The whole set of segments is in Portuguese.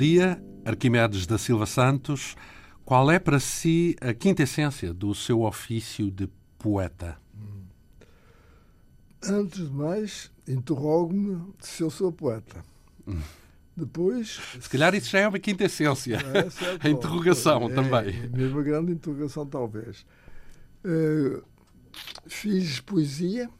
Bom dia, Arquimedes da Silva Santos. Qual é para si a quinta essência do seu ofício de poeta? Antes de mais, interrogo-me se eu sou poeta. Depois. Se calhar isso já é uma quinta essência. É, certo, a interrogação é, também. É mesmo uma grande interrogação, talvez. Uh, fiz poesia,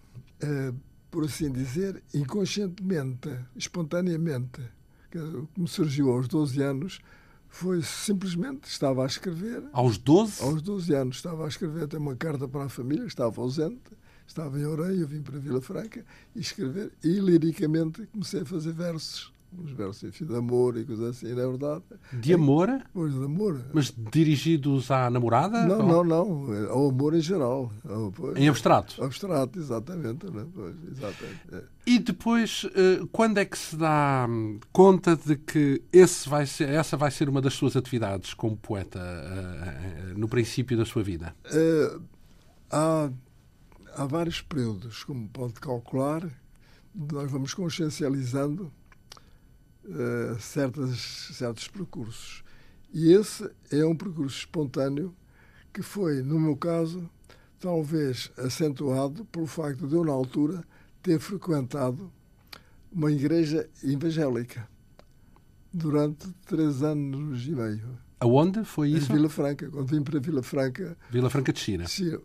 uh, por assim dizer, inconscientemente, espontaneamente que me surgiu aos 12 anos foi simplesmente estava a escrever. Aos 12? Aos 12 anos estava a escrever até uma carta para a família, estava ausente, estava em Orem, eu vim para Vila Franca e escrever. E liricamente comecei a fazer versos uns versos de amor e coisas assim, não é verdade? De amor? Pois, de amor. Mas dirigidos à namorada? Não, ou... não, não. Ao amor em geral. Pois, em abstrato? Abstrato, exatamente. Né? Pois, exatamente. É. E depois, eh, quando é que se dá hum, conta de que esse vai ser, essa vai ser uma das suas atividades como poeta eh, eh, no princípio da sua vida? Uh, há, há vários períodos, como pode calcular, nós vamos consciencializando uh, certas, certos percursos. E esse é um percurso espontâneo que foi, no meu caso, talvez acentuado pelo facto de eu, na altura, ter frequentado uma igreja evangélica durante três anos e meio. Aonde foi isso? Em Vila Franca. Quando vim para Vila Franca. Vila Franca de China.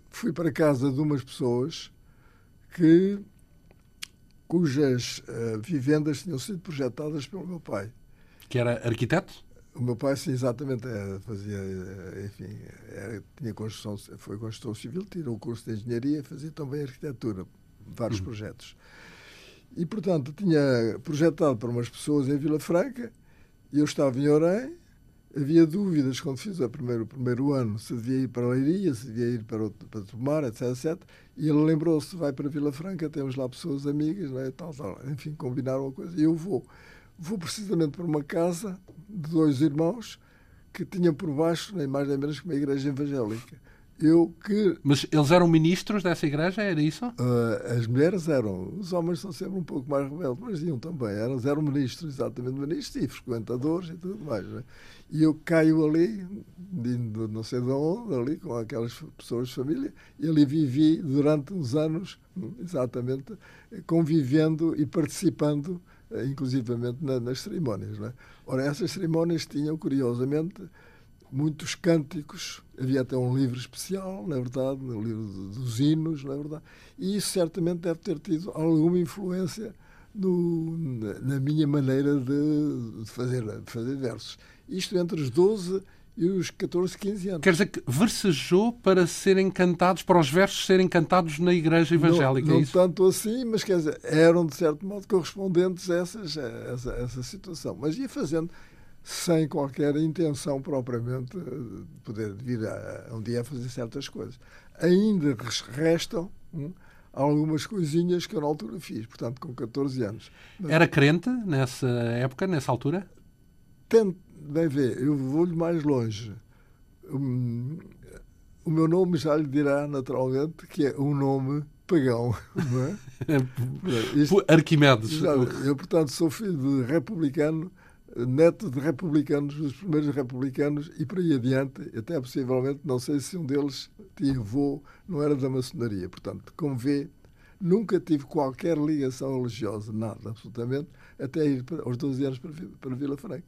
Fui para casa de umas pessoas que cujas uh, vivendas tinham sido projetadas pelo meu pai. Que era arquiteto? O meu pai, sim, exatamente, era, fazia, eh, enfim, era, tinha construção, foi construção civil, tirou o curso de engenharia, fazia também arquitetura, vários uhum. projetos. E, portanto, tinha projetado para umas pessoas em Vila Franca, e eu estava em Orem, havia dúvidas quando fiz o primeiro, o primeiro ano se devia ir para Leiria, se devia ir para, para Tomar, etc, etc. E ele lembrou-se, vai para Vila Franca, temos lá pessoas amigas, né, tal, tal. enfim, combinaram uma coisa. E eu vou. Vou precisamente para uma casa de dois irmãos que tinham por baixo, nem mais nem menos que uma igreja evangélica. Eu que... Mas eles eram ministros dessa igreja, era isso? Uh, as mulheres eram. Os homens são sempre um pouco mais rebeldes, mas iam também. Eram, eram ministros, exatamente ministros e frequentadores e tudo mais. Né? E eu caio ali, de não sei de onde, ali com aquelas pessoas de família, e ali vivi durante uns anos, exatamente, convivendo e participando, eh, inclusivamente, nas cerimónias. Né? Ora, essas cerimónias tinham, curiosamente, muitos cânticos, havia até um livro especial, na verdade, um livro dos hinos, na verdade, e isso certamente deve ter tido alguma influência no, na minha maneira de fazer, de fazer versos. Isto entre os 12 e os 14, 15 anos. Quer dizer que versejou para serem cantados, para os versos serem cantados na igreja evangélica, não, é não tanto assim, mas quer dizer, eram de certo modo correspondentes a, essas, a essa, a essa situação. Mas ia fazendo sem qualquer intenção propriamente de poder vir a, um dia a fazer certas coisas. Ainda restam hum, algumas coisinhas que eu na altura fiz, portanto, com 14 anos. Mas, Era crente nessa época, nessa altura? Tento, bem ver, eu vou-lhe mais longe. Hum, o meu nome já lhe dirá naturalmente que é um nome pagão. Não é? Isto, Arquimedes. Já, eu, portanto, sou filho de republicano neto de republicanos, dos primeiros republicanos, e por aí adiante, até possivelmente, não sei se um deles tinha avô, não era da maçonaria. Portanto, como vê, nunca tive qualquer ligação religiosa, nada, absolutamente, até ir para, aos 12 anos para, para Vila Franca.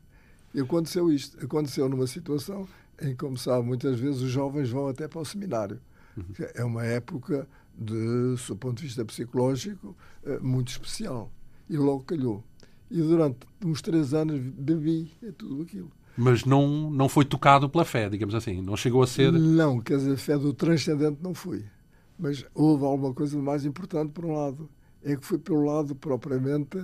E aconteceu isto. Aconteceu numa situação em que, como sabe, muitas vezes os jovens vão até para o seminário. Uhum. É uma época, de, do ponto de vista psicológico, eh, muito especial. E logo calhou e durante uns três anos bebi tudo aquilo. Mas não, não foi tocado pela fé, digamos assim? Não chegou a ser. Não, quer dizer, a fé do transcendente não fui. Mas houve alguma coisa mais importante, por um lado. É que foi pelo lado propriamente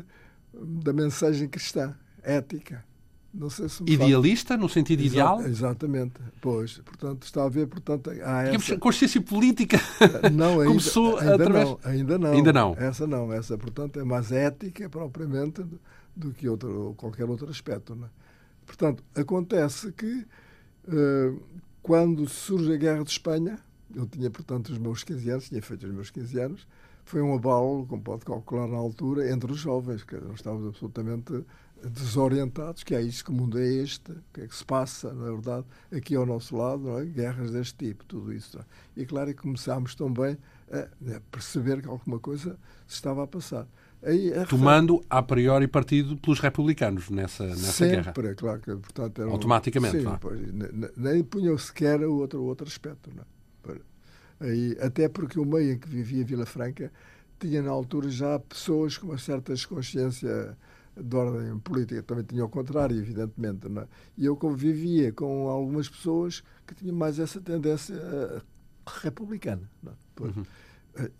da mensagem cristã, ética. Não se Idealista, no sentido Exa ideal? Exatamente. Pois, portanto, está a ver, portanto, há essa... consciência política não, ainda, começou ainda através... Não, ainda não. Ainda não. Essa não. Essa, portanto, é mais ética, propriamente, do que outro, qualquer outro aspecto. Né? Portanto, acontece que uh, quando surge a Guerra de Espanha, eu tinha, portanto, os meus 15 anos, tinha feito os meus 15 anos, foi um abalo, como pode calcular na altura, entre os jovens, que nós estávamos absolutamente desorientados, que é isto, que o mundo é este, o que é que se passa, na verdade, aqui ao nosso lado, é? guerras deste tipo, tudo isso. É? E claro que começámos também a, perceber que alguma coisa se estava a passar. Aí, a Tomando a priori partido pelos republicanos nessa, nessa Sempre, guerra. Sempre, claro que portanto era Automaticamente. Sim, pois, nem punham sequer o outro, outro aspecto. Não é? Aí, até porque o meio em que vivia Vila Franca tinha na altura já pessoas com uma certa consciência de ordem política, também tinha o contrário, evidentemente. É? E eu convivia com algumas pessoas que tinham mais essa tendência eh, republicana. É? uhum.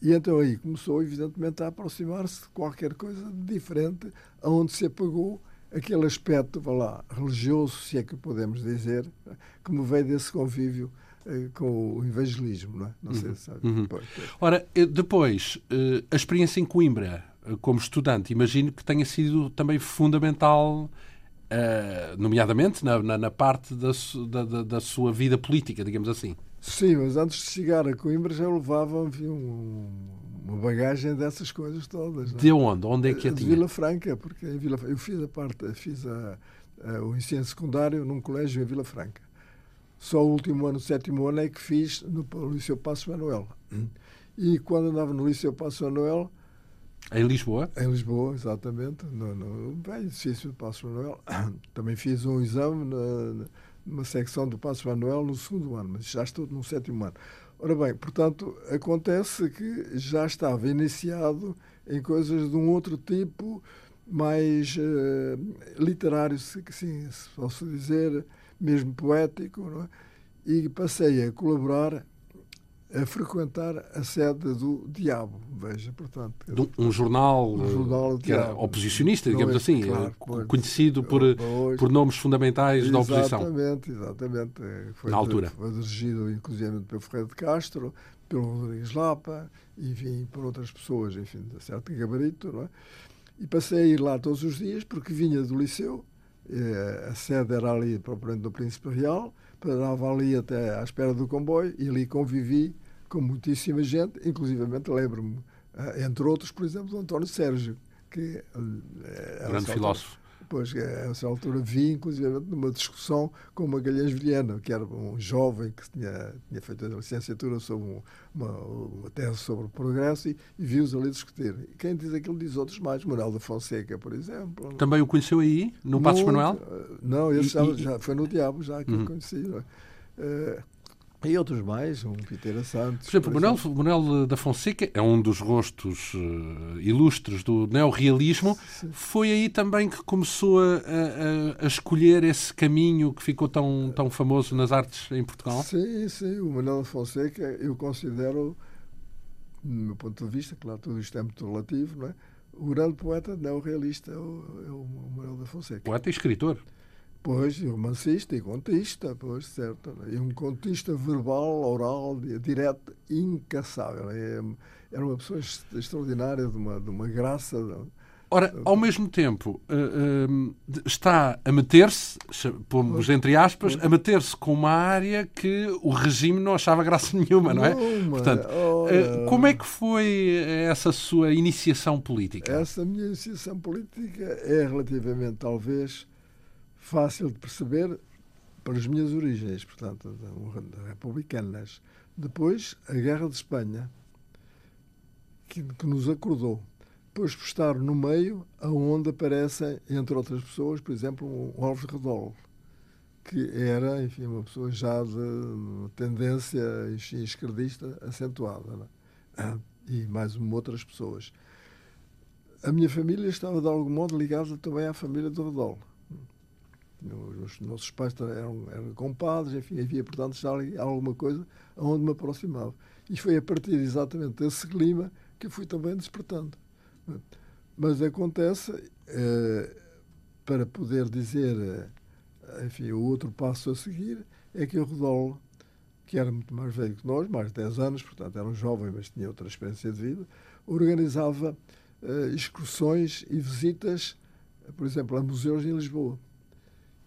E então aí começou, evidentemente, a aproximar-se de qualquer coisa diferente, aonde se apagou aquele aspecto, vá lá, religioso, se é que podemos dizer, que me veio desse convívio eh, com o evangelismo, não é? Não sei uhum. se sabe. Uhum. Ora, eh, depois, eh, a experiência em Coimbra, como estudante, imagino que tenha sido também fundamental, nomeadamente na, na, na parte da, da, da sua vida política, digamos assim. Sim, mas antes de chegar a Coimbra já levava enfim, um, uma bagagem dessas coisas todas. Não? É? De onde? Onde é que a de tinha? Vila Franca, porque em Vila eu fiz a parte, fiz a, a, o ensino secundário num colégio em Vila Franca. Só o último ano, o sétimo ano, é que fiz no, no Liceu Passo Manuel. E quando andava no Liceu Passo Manuel. Em Lisboa? Em Lisboa, exatamente. No, no bem edifício do Passo Manuel. Também fiz um exame na, numa secção do Passo Manuel no segundo ano, mas já estou no sétimo ano. Ora bem, portanto, acontece que já estava iniciado em coisas de um outro tipo, mais uh, literário, se, se posso dizer, mesmo poético, é? e passei a colaborar a frequentar a sede do Diabo, veja, portanto. Um, um jornal, um jornal que era oposicionista, digamos é, assim, claro, conhecido por, por nomes fundamentais da oposição. Exatamente, exatamente. Foi, Na altura. Foi dirigido, inclusive, pelo Ferreira de Castro, pelo Rodrigues Lapa, enfim, por outras pessoas, enfim, de certo gabarito, não é? E passei a ir lá todos os dias, porque vinha do liceu, eh, a sede era ali, propriamente do Príncipe Real, parava ali até à espera do comboio e ali convivi com muitíssima gente, inclusivamente lembro-me, eh, entre outros, por exemplo, do António Sérgio, que eh, grande filósofo. Pois, a essa altura vi, inclusive, numa discussão com uma Magalhães Vilhena, que era um jovem que tinha, tinha feito a licenciatura sobre uma, uma tese sobre o progresso e, e vi-os ali discutir. E quem diz aquilo diz outros mais, Manuel da Fonseca, por exemplo. Também o conheceu aí, no Passos Manuel? Eh, não, esse e, já, e... já, foi no Diabo, já que uhum. conheci. Uh, e outros mais, um Piteira Santos. Por exemplo, por Manuel, exemplo. Manuel da Fonseca é um dos rostos uh, ilustres do neorrealismo. Foi aí também que começou a, a, a, escolher esse caminho que ficou tão, tão famoso nas artes em Portugal? Sim, sim. O Manuel da Fonseca eu considero, do meu ponto de vista, claro, tudo isto é muito relativo, não é? o grande poeta neorrealista é o, é o Manuel da Fonseca. Poeta e escritor. Pois, romancista e contista, pois, certo. E um contista verbal, oral, direto, incassável. É, era uma pessoa extraordinária, de uma, de uma graça. Ora, ao mesmo tempo, uh, uh, está a meter-se, pomos entre aspas, a meter-se com uma área que o regime não achava graça nenhuma, não é? Portanto, uh, como é que foi essa sua iniciação política? Essa minha iniciação política é relativamente, talvez, fácil de perceber para as minhas origens, portanto, republicanas. Depois, a Guerra de Espanha, que, que nos acordou. Depois, por estar no meio, aonde aparecem, entre outras pessoas, por exemplo, o Alves Redol, que era, enfim, uma pessoa já de tendência esquerdista acentuada. É? E mais uma, outras pessoas. A minha família estava, de algum modo, ligada também à família do Redol os nossos pais eram, eram compadres, enfim, havia, portanto, já alguma coisa onde me aproximava. E foi a partir exatamente desse clima que fui também despertando. Mas acontece, eh, para poder dizer, eh, enfim, o outro passo a seguir, é que o Rodolo, que era muito mais velho que nós, mais de 10 anos, portanto era um jovem, mas tinha outra experiência de vida, organizava eh, excursões e visitas, por exemplo, a museus em Lisboa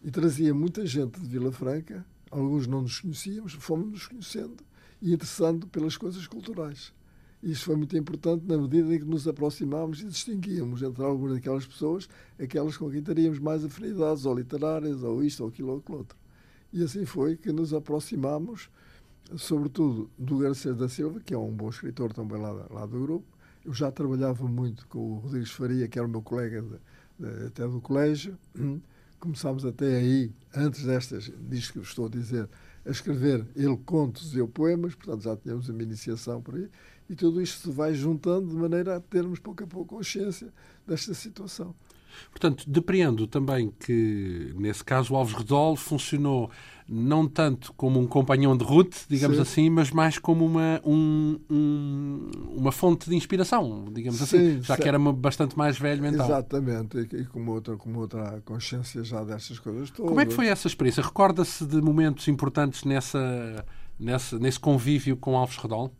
e trazia muita gente de Vila Franca, alguns não nos conhecíamos, fomos nos conhecendo, e interessando pelas coisas culturais. Isso foi muito importante na medida em que nos aproximámos e distinguíamos entre algumas daquelas pessoas aquelas com quem teríamos mais afinidades, ou literárias, ou isto, ou aquilo, ou aquilo outro. E assim foi que nos aproximámos, sobretudo do Garcês da Silva, que é um bom escritor também lá, lá do grupo. Eu já trabalhava muito com o Rodrigues Faria, que era o meu colega de, de, até do colégio. Começámos até aí, antes destas, disto que estou a dizer, a escrever ele contos e eu poemas, portanto já tínhamos uma iniciação por aí, e tudo isto se vai juntando de maneira a termos pouco a pouco consciência desta situação. Portanto, depreendo também que, nesse caso, o Alves Redol funcionou não tanto como um companhão de route, digamos Sim. assim, mas mais como uma, um, um, uma fonte de inspiração, digamos assim, Sim, assim, já que era bastante mais velho mental. Exatamente, e, com outra, com outra consciência já destas coisas todas. Como é que foi essa experiência? Recorda-se de momentos importantes nessa, nessa, nesse convívio com Alves Redol?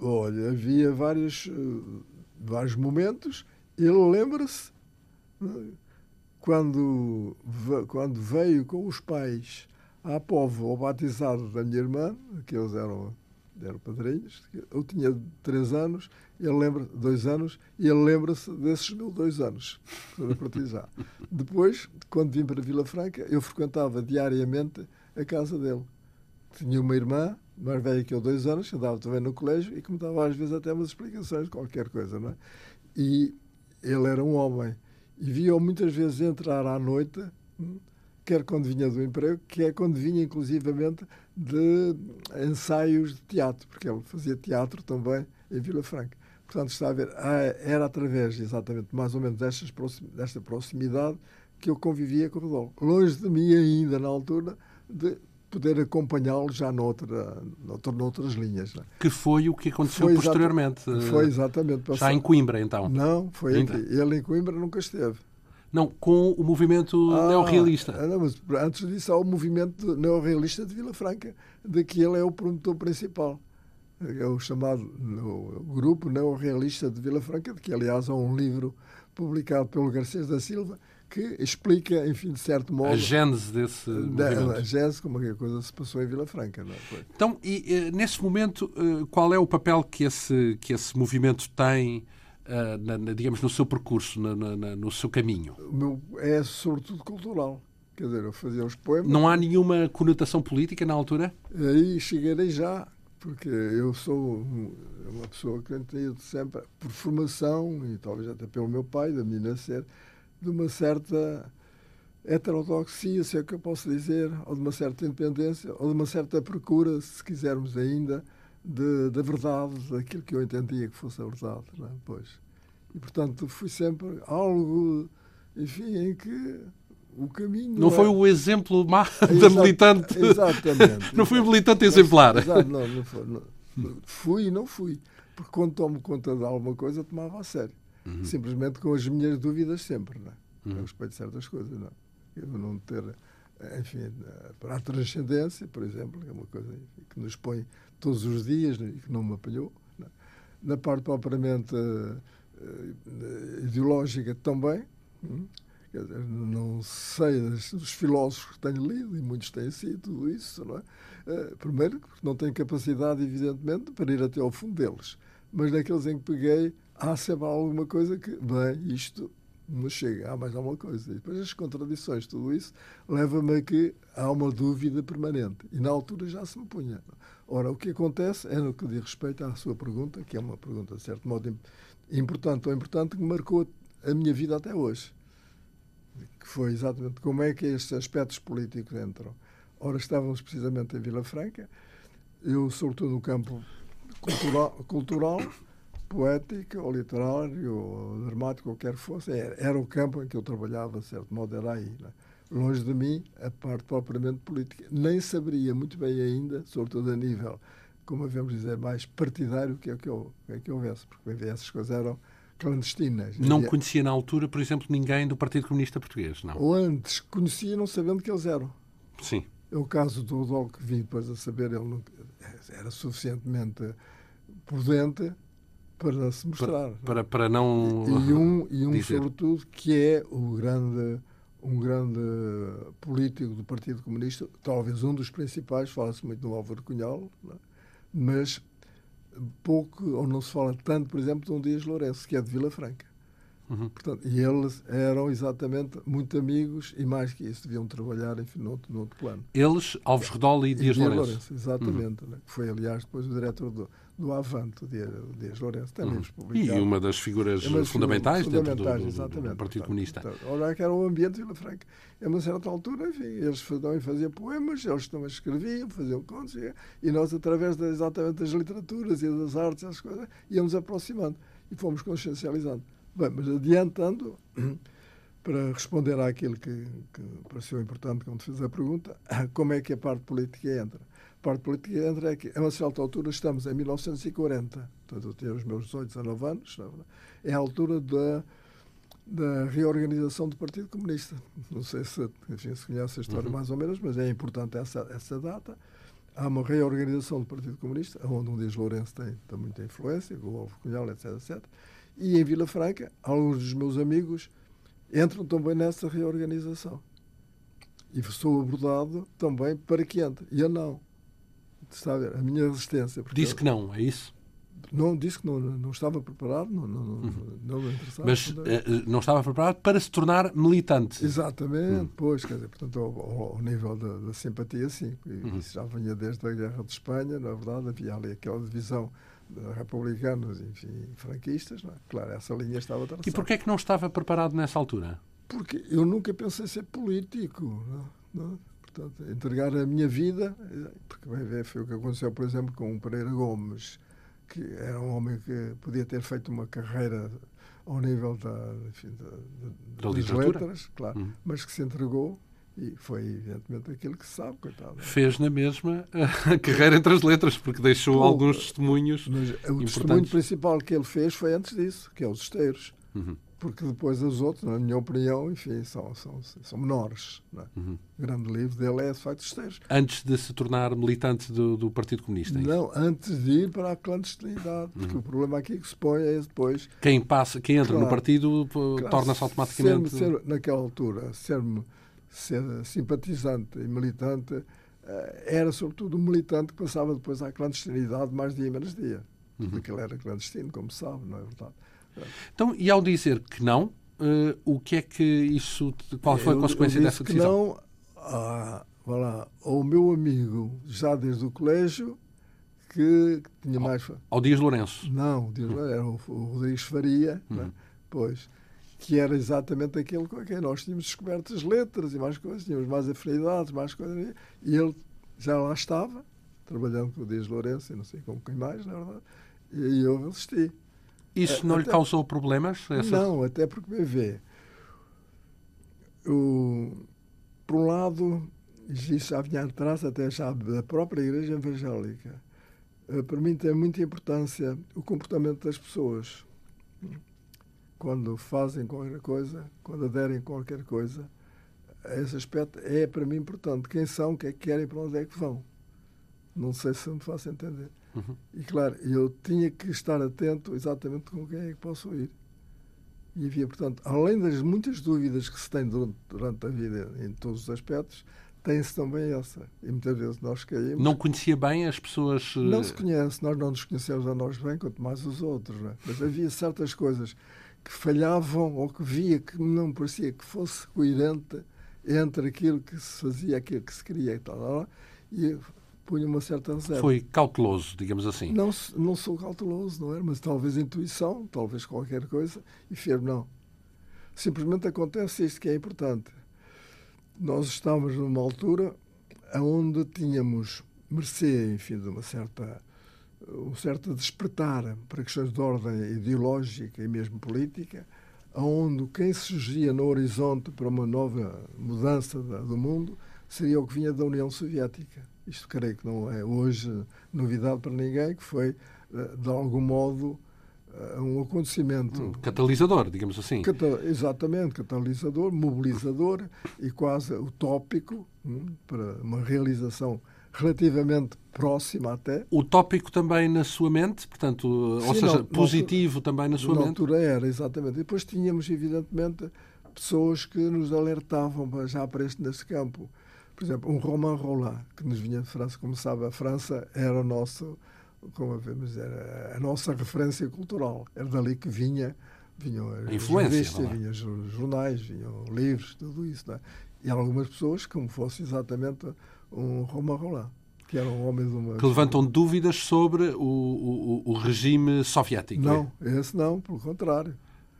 Olha, havia vários, eh, vários momentos. Ele lembra-se quando, quando veio com os pais à povo batizado da minha irmã, que eles eram, eram padrinhos, eu tinha três anos, ele lembra, dois anos, e ele lembra-se desses meus dois anos para batizar. Depois, quando vim para Vila Franca, eu frequentava diariamente a casa dele. Tinha uma irmã, mais velha que eu, dois anos, que andava também no colégio e que me dava às vezes até umas explicações de qualquer coisa, não é? E ele era um homem e via-o muitas vezes entrar à noite, hum, quer quando vinha do emprego, quer quando vinha inclusivamente de ensaios de teatro, porque ele fazia teatro também em Vila Franca. Portanto, está a ver, ah, era através exatamente mais ou menos destas, desta proximidade que eu convivia com o Rodolfo. Longe de mim ainda, na altura, de poder acompanhá-lo já noutra, noutra, noutras linhas. É? Que foi o que aconteceu foi posteriormente. Foi exatamente. Já em Coimbra, então? Não, foi aqui. Ele em Coimbra nunca esteve. Não, com o movimento ah, neorrealista. Ah, não, mas antes disso há o movimento neorrealista de Vila Franca, de que ele é o promotor principal. É o chamado o Grupo Neorrealista de Vila Franca, de que, aliás, há um livro publicado pelo Garcês da Silva, que explica, enfim, de certo modo. A gênese desse. Da, a gênese, como a coisa se passou em Vila Franca. Não é? Então, e eh, nesse momento, eh, qual é o papel que esse, que esse movimento tem, eh, na, na, digamos, no seu percurso, na, no seu caminho? Meu, é sobretudo cultural. Quer dizer, eu fazia os poemas. Não há nenhuma conotação política na altura? Aí chegarei já, porque eu sou uma pessoa que tenho sempre, por formação, e talvez até pelo meu pai, da minha nascer, de uma certa heterodoxia, se é que eu posso dizer, ou de uma certa independência, ou de uma certa procura, se quisermos ainda, da verdade, daquilo que eu entendia que fosse a verdade. Não é? pois. E, portanto, fui sempre algo, enfim, em que o caminho. Não foi o exemplo má da militante. Exatamente. não fui militante exemplar. Exato, não, não foi. Não. Fui e não fui. Porque quando tomo conta de alguma coisa, tomava a sério. Uhum. Simplesmente com as minhas dúvidas sempre, não é? Uhum. A respeito de certas coisas, não. Eu não ter, enfim, para a transcendência, por exemplo, é uma coisa que nos põe todos os dias que não me apanhou. Não é? Na parte propriamente uh, ideológica também. Hum? Não sei dos filósofos que tenho lido, e muitos têm sido tudo isso, não é? Uh, primeiro, não tenho capacidade, evidentemente, para ir até ao fundo deles. Mas naqueles em que peguei, há sempre alguma coisa que, bem, isto não chega, há mais alguma coisa. E depois as contradições, tudo isso, leva-me a que há uma dúvida permanente. E na altura já se me punha. Ora, o que acontece é no que diz respeito à sua pergunta, que é uma pergunta, de certo modo, importante ou importante, que marcou a minha vida até hoje. Que foi exatamente como é que estes aspectos políticos entram. Ora, estávamos precisamente em Vila Franca, eu, sobretudo no campo cultural, cultural poética, ou literário, ou dramático, qualquer que fosse, era, era, o campo em que eu trabalhava, de certo modo, era aí. Né? Longe de mim, a parte propriamente política. Nem saberia muito bem ainda, sobretudo a nível, como devemos dizer, mais partidário, que é o que, eu, é que houvesse, porque essas coisas eram clandestinas. Não e, conhecia na altura, por exemplo, ninguém do Partido Comunista Português, não? Ou antes, conhecia não sabendo que eles eram. Sim. É o caso do Rodolfo que vim depois a saber, ele não, era suficientemente prudente para se mostrar. Para, para, para não. E um, e um sobretudo, que é o grande, um grande político do Partido Comunista, talvez um dos principais, fala-se muito no Álvaro Cunhal, é? mas pouco ou não se fala tanto, por exemplo, de um Dias Lourenço, que é de Vila Franca. Uhum. Portanto, e eles eram exatamente muito amigos e mais que isso, deviam trabalhar enfim, no, outro, no outro plano. Eles, Alves Redol e Dias, Dias Lourenço. Lourenço. Exatamente, uhum. né? que foi, aliás, depois o diretor do, do Avante, Dias, Dias Lourenço, tem uhum. E uma das figuras é fundamentais, fundamentais dentro do, do, do, Partido Comunista. olha que era o ambiente de Vila Franca. A uma certa altura, enfim, eles também faziam poemas, eles também escreviam, faziam contos, e nós, através de, exatamente das literaturas e das artes, as coisas, íamos aproximando e fomos consciencializando. Bem, mas adiantando, para responder àquilo que, que pareceu importante quando fez a pergunta, como é que a parte política entra? A parte política entra é que, a uma certa altura, estamos em 1940, portanto, eu tenho os meus 18, 19 anos, é a altura da, da reorganização do Partido Comunista. Não sei se, enfim, se conhece a história uhum. mais ou menos, mas é importante essa, essa data. Há uma reorganização do Partido Comunista, onde um Dias Lourenço tem, tem muita influência, o Alvo Cunhal, etc, etc. E em Vila Franca, alguns dos meus amigos entram também nessa reorganização. E sou abordado também para que entre. E eu não. Está a ver? A minha resistência. Disse que não, é isso? Não, disse que não, não estava preparado, não, não, uhum. não, não interessava. Mas uh, não estava preparado para se tornar militante. Exatamente, uhum. pois, quer dizer, portanto, ao, ao nível da, da, simpatia, sim. Uhum. Isso já vinha desde a Guerra de Espanha, na verdade, havia ali aquela divisão republicanos, enfim, franquistas, não é? Claro, essa linha estava traçada. E porquê é que não estava preparado nessa altura? Porque eu nunca pensei ser político, não, não? Portanto, entregar a minha vida, porque vai ver, foi o que aconteceu, por exemplo, com o Pereira Gomes, que era um homem que podia ter feito uma carreira ao nível da, enfim, da, da, das letras, claro, uhum. mas que se entregou e foi, evidentemente, aquilo que se sabe, coitado. Fez na mesma a carreira entre as letras, porque deixou alguns testemunhos. Mas o testemunho principal que ele fez foi antes disso, que é os esteiros. Uhum. Porque depois os outros, na minha opinião, enfim, são, são, são menores. É? Uhum. O grande livro dele é, de facto, esteiros. Antes de se tornar militante do, do Partido Comunista? É Não, antes de ir para a clandestinidade. Porque uhum. o problema aqui que se põe é depois. Quem, passa, quem entra claro, no partido claro, torna-se automaticamente. Ser, ser, naquela altura, ser-me ser simpatizante e militante, eh, era sobretudo um militante que passava depois à clandestinidade mais dia menos dia. Uhum. Porque ele era clandestino, como se sabe, não é verdade? Então, e ao dizer que não, uh, o que é que isso. Qual foi a consequência dessa decisão? Que não, ah, lá, ao meu amigo, já desde o colégio, que tinha mais. Ao Dias Lourenço? Não, o Dias Lourenço, era o, o Rodrigues Faria, é? uhum. né? pois que era exatamente aquele com quem nós tínhamos descoberto as letras e mais coisas, tínhamos mais afinidades, mais coisas, e ele já lá estava, trabalhando com o Dias Lourenço e não sei com quem mais, na verdade, e eu assisti. Isso não até, lhe causou problemas? Essa... Não, até porque, me vê, o, por um lado, isso já vinha atrás até já da própria Igreja Evangélica, eh, para mim tem muita importância o comportamento das pessoas quando fazem qualquer coisa, quando aderem a qualquer coisa, esse aspecto é para mim importante. Quem são, o que é que querem, para onde é que vão. Não sei se me faço entender. Uhum. E claro, eu tinha que estar atento exatamente com quem é que posso ir. E havia, portanto, além das muitas dúvidas que se tem durante, durante a vida em todos os aspectos, tem-se também essa. E muitas vezes nós caímos. Não conhecia bem as pessoas. Não se conhece, nós não nos conhecemos a nós bem, quanto mais os outros. É? Mas havia certas coisas que falhavam ou que via que não parecia que fosse coerente entre aquilo que se fazia, aquilo que se queria e tal, e punha uma certa reserva. Foi cauteloso, digamos assim. Não, não sou cauteloso, não é? Mas talvez intuição, talvez qualquer coisa, e firme não. Simplesmente acontece isto que é importante. Nós estávamos numa altura onde tínhamos mercê, enfim, de uma certa um certo despertar para questões de ordem ideológica e mesmo política, onde quem surgia no horizonte para uma nova mudança do mundo seria o que vinha da União Soviética. Isto creio que não é hoje novidade para ninguém, que foi, eh, de algum modo, eh, um acontecimento. Um catalisador, digamos assim. Exatamente, catalisador, mobilizador e quase utópico hum, para uma realização relativamente próxima até. Utópico também na sua mente, portanto, Sim, ou seja, não, positivo também na sua na mente? Na altura era, exatamente. E depois tínhamos, evidentemente, pessoas que nos alertavam já para este nesse campo. Por exemplo, um Romain Roland, que nos vinha de França, como sabe, a França era o nosso como vemos, era a nossa referência cultural. Era dali que vinha, vinham as revistas, é? vinham os jornais, vinham livros, tudo isso. É? E algumas pessoas, como fosse exatamente um Roma Roland, que era homem de uma. Que levantam dúvidas sobre o, o, o regime soviético. Não, esse não, pelo contrário.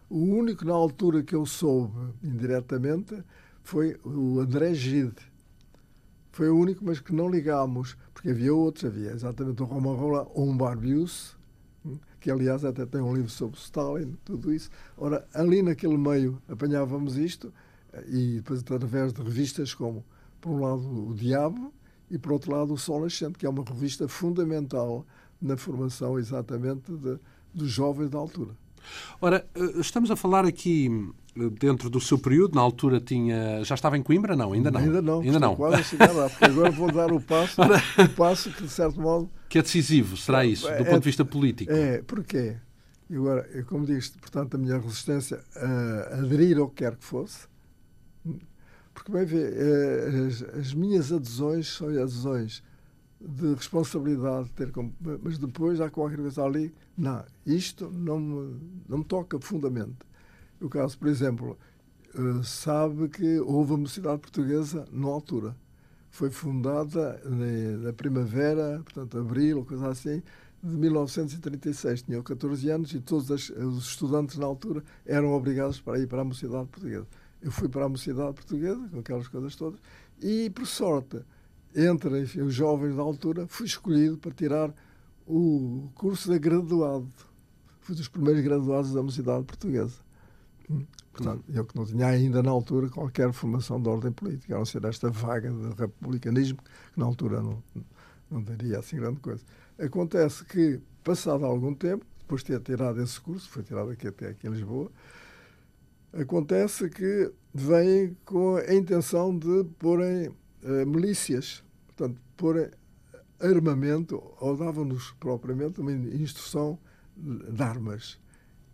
O único na altura que eu soube indiretamente foi o André Gide. Foi o único, mas que não ligámos, porque havia outros, havia exatamente o Roman Roland ou um Barbius, que aliás até tem um livro sobre Stalin, tudo isso. Ora, ali naquele meio apanhávamos isto, e depois através de revistas como, por um lado, o Diabo, e por outro lado, o Sol Nascente, que é uma revista fundamental na formação exatamente de, dos jovens da altura. Ora, eh, estamos a falar aqui eh, dentro do seu período, na altura tinha. Já estava em Coimbra? Não, ainda não. Ainda não, ainda não. quase a chegar lá, porque agora vou dar o passo, o passo que, de certo modo. Que é decisivo, será isso, do é, ponto de vista político? É, porquê? E agora, como digo, portanto, a minha resistência a aderir ao que quer que fosse, porque, bem vê, as, as minhas adesões são adesões de responsabilidade, ter mas depois há qualquer coisa ali, não, isto não me, não me toca profundamente. O caso, por exemplo, sabe que houve uma cidade portuguesa na altura. Foi fundada na primavera, portanto, abril, coisa assim, de 1936. Tinha 14 anos e todos os estudantes na altura eram obrigados para ir para a mocidade portuguesa. Eu fui para a mocidade portuguesa, com aquelas coisas todas, e, por sorte, entre enfim, os jovens da altura, fui escolhido para tirar o curso de graduado. Fui dos primeiros graduados da mocidade portuguesa. Portanto, eu que não tinha ainda na altura qualquer formação de ordem política, a não ser esta vaga de republicanismo, que na altura não, não daria assim grande coisa. Acontece que, passado algum tempo, depois de ter tirado esse curso, foi tirado aqui até aqui em Lisboa, acontece que vêm com a intenção de porem uh, milícias, portanto, porem armamento, ou davam-nos propriamente uma instrução de armas.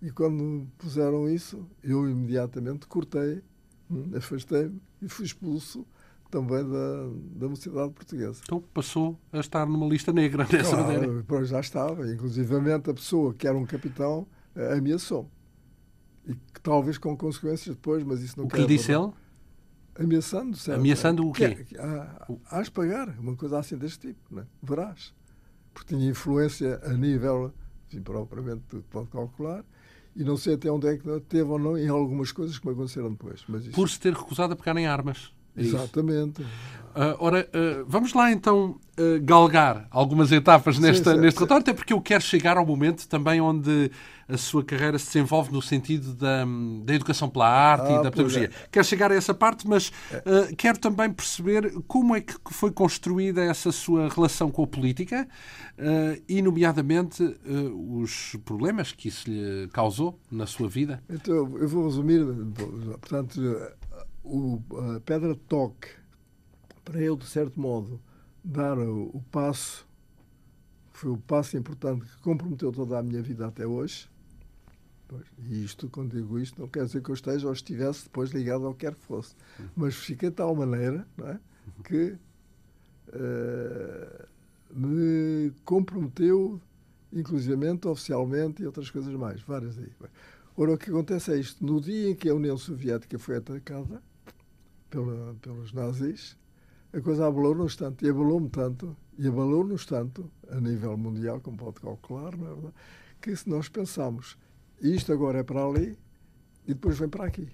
E quando puseram isso, eu imediatamente cortei, hum, afastei-me e fui expulso também da, da mocidade portuguesa. Então passou a estar numa lista negra dessa claro, maneira. Já estava. Inclusivamente a pessoa que era um capitão uh, ameaçou-me. Talvez com consequências depois, mas isso não O que lhe disse ele? Ameaçando, certo? Ameaçando o quê? Que, hás pagar, uma coisa assim deste tipo, não é? verás. Porque tinha influência a nível, enfim, propriamente pode calcular, e não sei até onde é que teve ou não em algumas coisas que me aconteceram depois. Mas isso... Por se ter recusado a pegar em armas. É Exatamente. Uh, ora, uh, vamos lá então uh, galgar algumas etapas nesta, sim, sim, neste sim. relatório, até porque eu quero chegar ao momento também onde a sua carreira se desenvolve no sentido da, da educação pela arte ah, e da pedagogia. É. Quero chegar a essa parte, mas é. quero também perceber como é que foi construída essa sua relação com a política e, nomeadamente, os problemas que isso lhe causou na sua vida. Então, eu vou resumir, portanto, o, a pedra toque para eu, de certo modo, dar o, o passo, foi o passo importante que comprometeu toda a minha vida até hoje. E isto, quando digo isto, não quer dizer que eu esteja ou estivesse depois ligado ao que quer que fosse. Mas fiquei de tal maneira é, que uh, me comprometeu, inclusivamente, oficialmente e outras coisas mais, várias aí. Ora, o que acontece é isto. No dia em que a União Soviética foi atacada pela, pelos nazis, a coisa abalou-nos tanto, e abalou-me tanto, e abalou-nos tanto, a nível mundial, como pode calcular, não é verdade? que se nós pensamos, isto agora é para ali, e depois vem para aqui.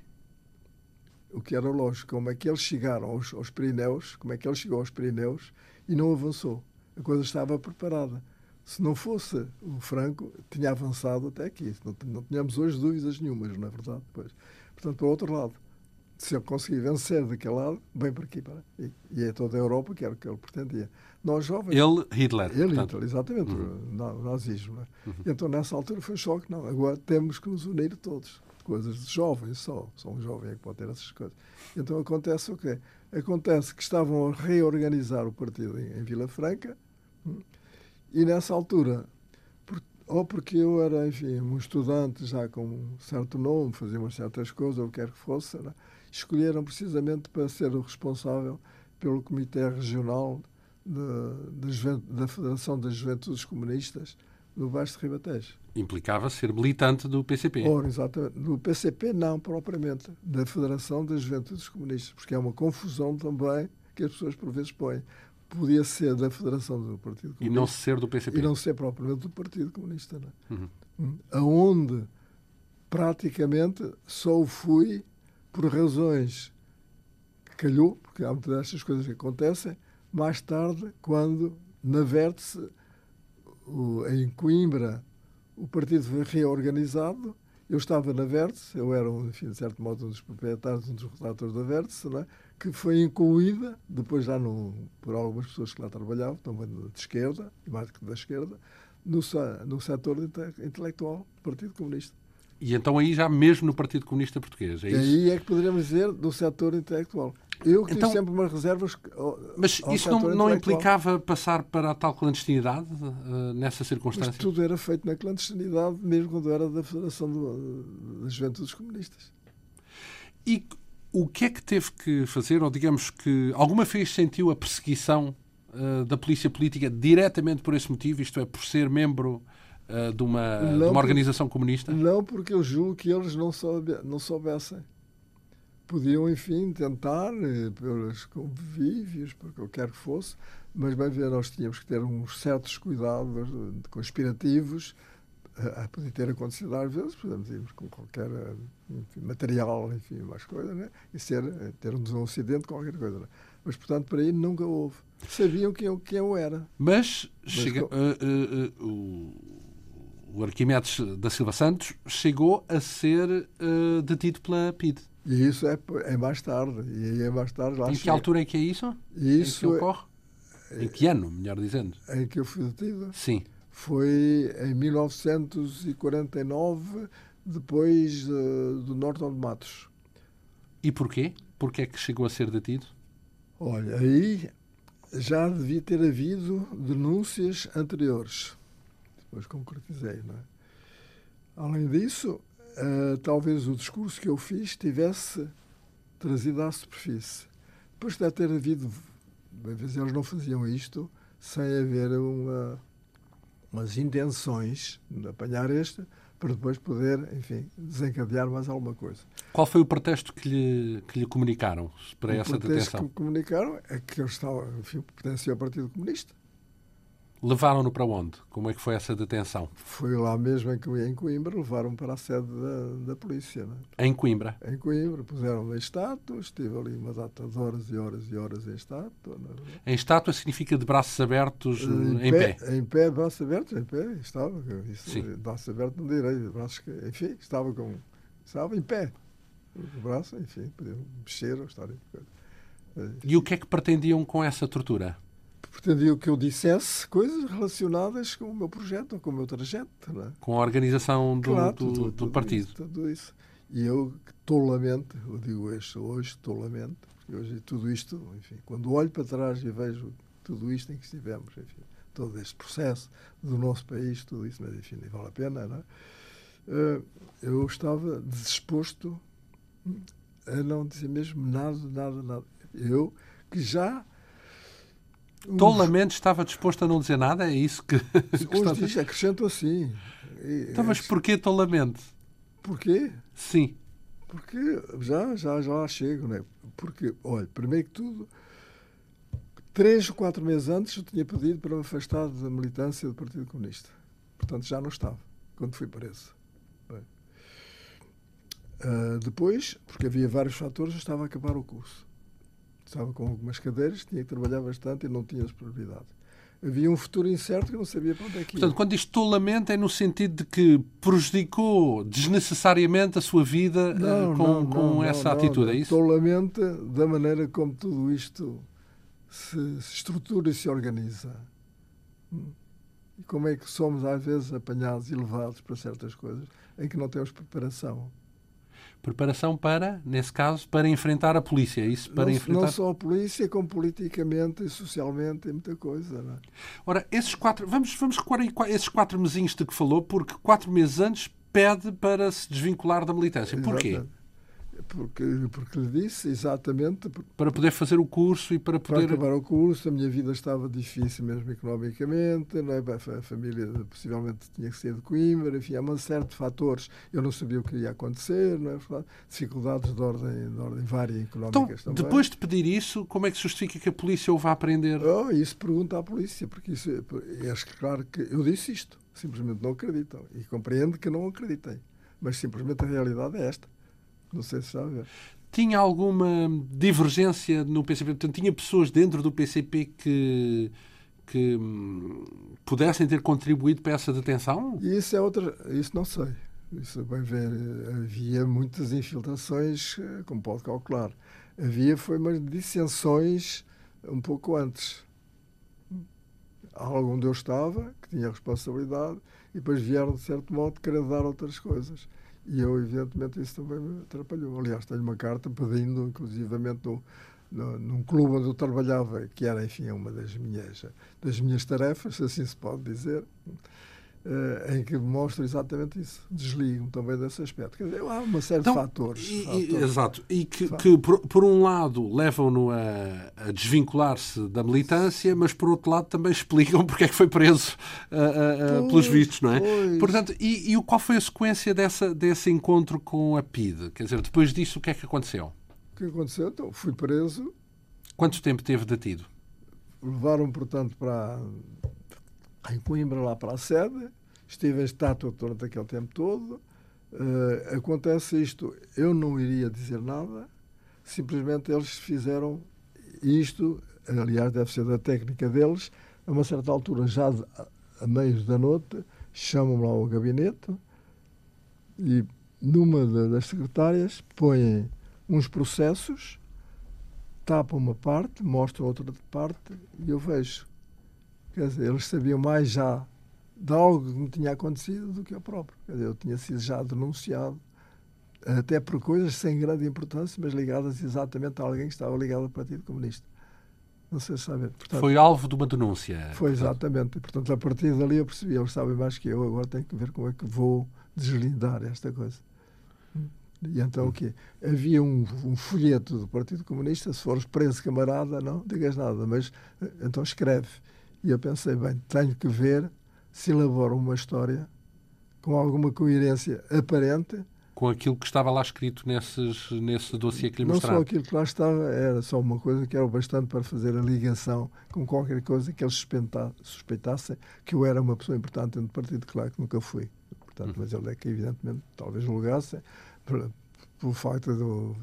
O que era lógico, como é que eles chegaram aos, aos Pirineus, como é que ele chegou aos Pirineus e não avançou. A coisa estava preparada. Se não fosse o Franco, tinha avançado até aqui. Não, não tínhamos hoje dúvidas nenhumas, não é verdade? Pois. Portanto, para o outro lado, se ele conseguir vencer daquele lado, vem para aqui. Para, e, e é toda a Europa que era o que ele pretendia. Nós jovens. Ele, Hitler. Ele, portanto. Hitler, exatamente. Uhum. O nazismo. É? Uhum. Então, nessa altura, foi um choque. Não, agora temos que nos unir todos. Coisas de jovens só. Só um jovem é que pode ter essas coisas. Então, acontece o quê? Acontece que estavam a reorganizar o partido em, em Vila Franca. Hum, e nessa altura, ou porque eu era, enfim, um estudante já com um certo nome, fazia umas certas coisas, ou o que quer que fosse, né? Escolheram precisamente para ser o responsável pelo Comitê Regional da, da Federação das Juventudes Comunistas no Baixo de Ribatejo. Implicava ser militante do PCP. Ora, exatamente. Do PCP não, propriamente. Da Federação das Juventudes Comunistas, porque é uma confusão também que as pessoas por vezes põem. Podia ser da Federação do Partido Comunista. E não ser do PCP. E não ser propriamente do Partido Comunista. Não é? Uhum. Hum. Aonde praticamente só fui por razões que calhou, porque há muitas destas coisas que acontecem, mais tarde, quando na Vértice, em Coimbra, o partido foi reorganizado, eu estava na Vértice, eu era, enfim, de certo modo, um dos proprietários, um dos redatores da Vértice, é? que foi incluída, depois já no, por algumas pessoas que lá trabalhavam, também de esquerda, e mais que da esquerda, no, no setor intelectual do Partido Comunista. E então aí já mesmo no Partido Comunista Português, é e aí é que poderíamos dizer do setor intelectual. Eu que então, sempre umas reservas. Ao, mas isso não, não implicava passar para a tal clandestinidade uh, nessa circunstância? Mas tudo era feito na clandestinidade, mesmo quando era da Federação do, das Juventudes Comunistas. E o que é que teve que fazer, ou digamos que alguma vez sentiu a perseguição uh, da polícia política diretamente por esse motivo, isto é, por ser membro uh, de, uma, de uma organização comunista? Não, porque eu julgo que eles não, soube, não soubessem podiam, enfim, tentar, eh, pelos convívios, por qualquer que fosse, mas bem ver, nós tínhamos que ter uns certos cuidados conspirativos. A, poder ter acontecido às vezes, podemos ir com qualquer enfim, material, enfim, mais coisa, né? e ser, eh, termos um acidente, qualquer coisa. Né? Mas, portanto, para aí nunca houve. Sabiam quem eu, quem eu era. Mas, Mas chega, uh, uh, uh, o o Arquimedes da Silva Santos chegou a ser uh, detido pela PID. E isso é, é mais tarde. E é mais tarde lá Em que altura é que é isso? Isso em que ocorre? É, em que ano, melhor dizendo? Em que eu fui detido? Sim. Foi em 1949, depois uh, do Norton de Matos. E porquê? Porquê é que chegou a ser detido? Olha, aí já devia ter havido denúncias anteriores depois concretizei. Não é? Além disso, uh, talvez o discurso que eu fiz tivesse trazido à superfície. Depois deve ter havido, às vezes eles não faziam isto sem haver uma, umas intenções de apanhar este para depois poder, enfim, desencadear mais alguma coisa. Qual foi o pretexto que lhe, que lhe comunicaram para o essa detenção? O pretexto que me comunicaram é que eu estava, enfim, pertencia ao Partido Comunista Levaram-no para onde? Como é que foi essa detenção? Foi lá mesmo em Coimbra, levaram para a sede da, da polícia. É? Em Coimbra? Em Coimbra, puseram-me em estátua, estive ali uma data de horas e horas e horas em estátua. É? Em estátua significa de braços abertos em, em pé, pé, Em pé, braços abertos, em pé, estava. Isso, Sim. Braços abertos não direi, braços, enfim, estava com. Estava em pé. O braço, enfim, podiam mexer ou estar. E o que é que pretendiam com essa tortura? Pretendiam que eu dissesse coisas relacionadas com o meu projeto, com o meu trajeto. É? Com a organização do, claro, do, tudo, do partido. Isso, tudo isso. E eu, tolamente, eu digo hoje, hoje tolamente, porque hoje tudo isto, enfim, quando olho para trás e vejo tudo isto em que estivemos, enfim, todo este processo do nosso país, tudo isso, mas enfim, vale a pena, não é? Eh, eu estava disposto a não dizer mesmo nada, nada, nada. Eu, que já Tolamente estava disposto a não dizer nada? É isso que. que Hoje diz, acrescento assim. Então, mas porquê tolamente? Porquê? Sim. Porque já, já, já lá chego, né? Porque, olha, primeiro que tudo, três ou quatro meses antes eu tinha pedido para me afastar da militância do Partido Comunista. Portanto, já não estava, quando fui preso. Uh, depois, porque havia vários fatores, eu estava a acabar o curso estava com algumas cadeiras, tinha que trabalhar bastante e não tinha disponibilidade. Havia um futuro incerto que não sabia para onde é que ia. Portanto, quando diz tolamente é no sentido de que prejudicou desnecessariamente a sua vida eh, não, com, não, com não, essa atitude, é isso? Tolamente da maneira como tudo isto se, se estrutura e se organiza. Hum. E como é que somos às vezes apanhados e levados para certas coisas em que não temos preparação preparação para, nesse caso, para enfrentar a polícia. É isso para não, enfrentar... não só a polícia, como politicamente e socialmente e muita coisa. Não é? Ora, esses quatro, vamos, vamos recuar esses quatro mesinhos de que falou, porque quatro meses antes pede para se desvincular da militância. Porquê? Porque, porque lhe disse exatamente. Para poder fazer o curso e para poder. Para acabar o curso, a minha vida estava difícil mesmo economicamente, não é? a família possivelmente tinha que ser de Coimbra, enfim, há uma série de fatores. Eu não sabia o que ia acontecer, não é? Dificuldades de ordem, de ordem vária económicas então, também. Depois de pedir isso, como é que se justifica que a polícia o vá aprender? Oh, isso pergunta à polícia, porque isso é, é claro que eu disse isto, simplesmente não acreditam. E compreendo que não acreditem. Mas simplesmente a realidade é esta. Não sei se sabe. Tinha alguma divergência no PCP? Portanto, tinha pessoas dentro do PCP que, que hum, pudessem ter contribuído para essa detenção? Isso é outra. Isso não sei. Isso bem ver. Havia muitas infiltrações, como pode calcular. Havia foi umas dissensões um pouco antes. Algo onde eu estava, que tinha responsabilidade, e depois vieram, de certo modo, querer dar outras coisas. E eu, evidentemente, isso também me atrapalhou. Aliás, tenho uma carta pedindo, inclusivamente, no, num clube onde eu trabalhava, que era, enfim, uma das minhas, das minhas tarefas, se assim se pode dizer, em que mostra exatamente isso. Desligo-me também desse aspecto. Quer dizer, há uma série então, de fatores, e, fatores. Exato. E que, que por, por, um lado, levam-no a, a desvincular-se da militância, mas, por outro lado, também explicam porque é que foi preso uh, uh, pois, pelos vistos, não é? Pois. Portanto, e, e qual foi a sequência dessa, desse encontro com a PIDE? Quer dizer, depois disso, o que é que aconteceu? O que aconteceu? Então, fui preso. Quanto tempo teve detido? Levaram, portanto, para em Coimbra, lá para a sede, estive em estátua durante aquele tempo todo. Uh, acontece isto, eu não iria dizer nada, simplesmente eles fizeram isto, aliás, deve ser da técnica deles, a uma certa altura, já a meios da noite, chamam-me lá ao gabinete e numa das secretárias põem uns processos, tapam uma parte, mostram outra parte e eu vejo Quer dizer, eles sabiam mais já de algo que me tinha acontecido do que eu próprio. Dizer, eu tinha sido já denunciado, até por coisas sem grande importância, mas ligadas exatamente a alguém que estava ligado ao Partido Comunista. Não sei se sabe. Portanto, foi alvo de uma denúncia. Foi exatamente. Portanto, a partir dali eu percebi, eles sabem mais que eu, agora tenho que ver como é que vou deslindar esta coisa. E então o quê? Havia um, um, folheto do Partido Comunista, se fores preso camarada, não digas nada, mas eh, então escreve. E eu pensei, bem, tenho que ver se elaboro uma história com alguma coerência aparente. Com aquilo que estava lá escrito nesses, nesse dossiê que lhe mostraram? Não só aquilo que lá estava, era só uma coisa que era bastante para fazer a ligação com qualquer coisa que eles suspeitassem que eu era uma pessoa importante dentro do partido, claro que nunca fui. Portanto, uhum. mas ele é que, evidentemente, talvez julgassem, pelo facto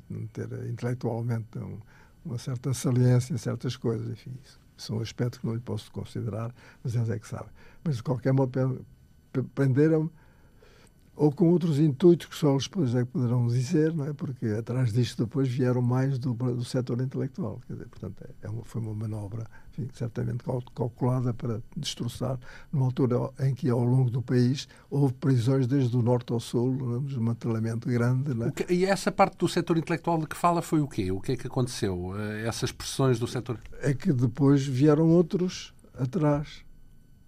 de ter intelectualmente um, uma certa saliência em certas coisas, enfim, isso são aspectos que não lhe posso considerar, mas eles é que sabem. Mas, de qualquer modo, prenderam-me ou com outros intuitos que só eles depois é que poderão dizer, não é? Porque atrás disto depois vieram mais do, do setor intelectual. Quer dizer, portanto, é, é uma, foi uma manobra enfim, certamente calculada para destroçar, numa altura em que, ao longo do país, houve prisões desde o norte ao sul, um desmantelamento grande. É? que, e essa parte do setor intelectual de que fala foi o quê? O que é que aconteceu? Eh, essas pressões do setor? É que depois vieram outros atrás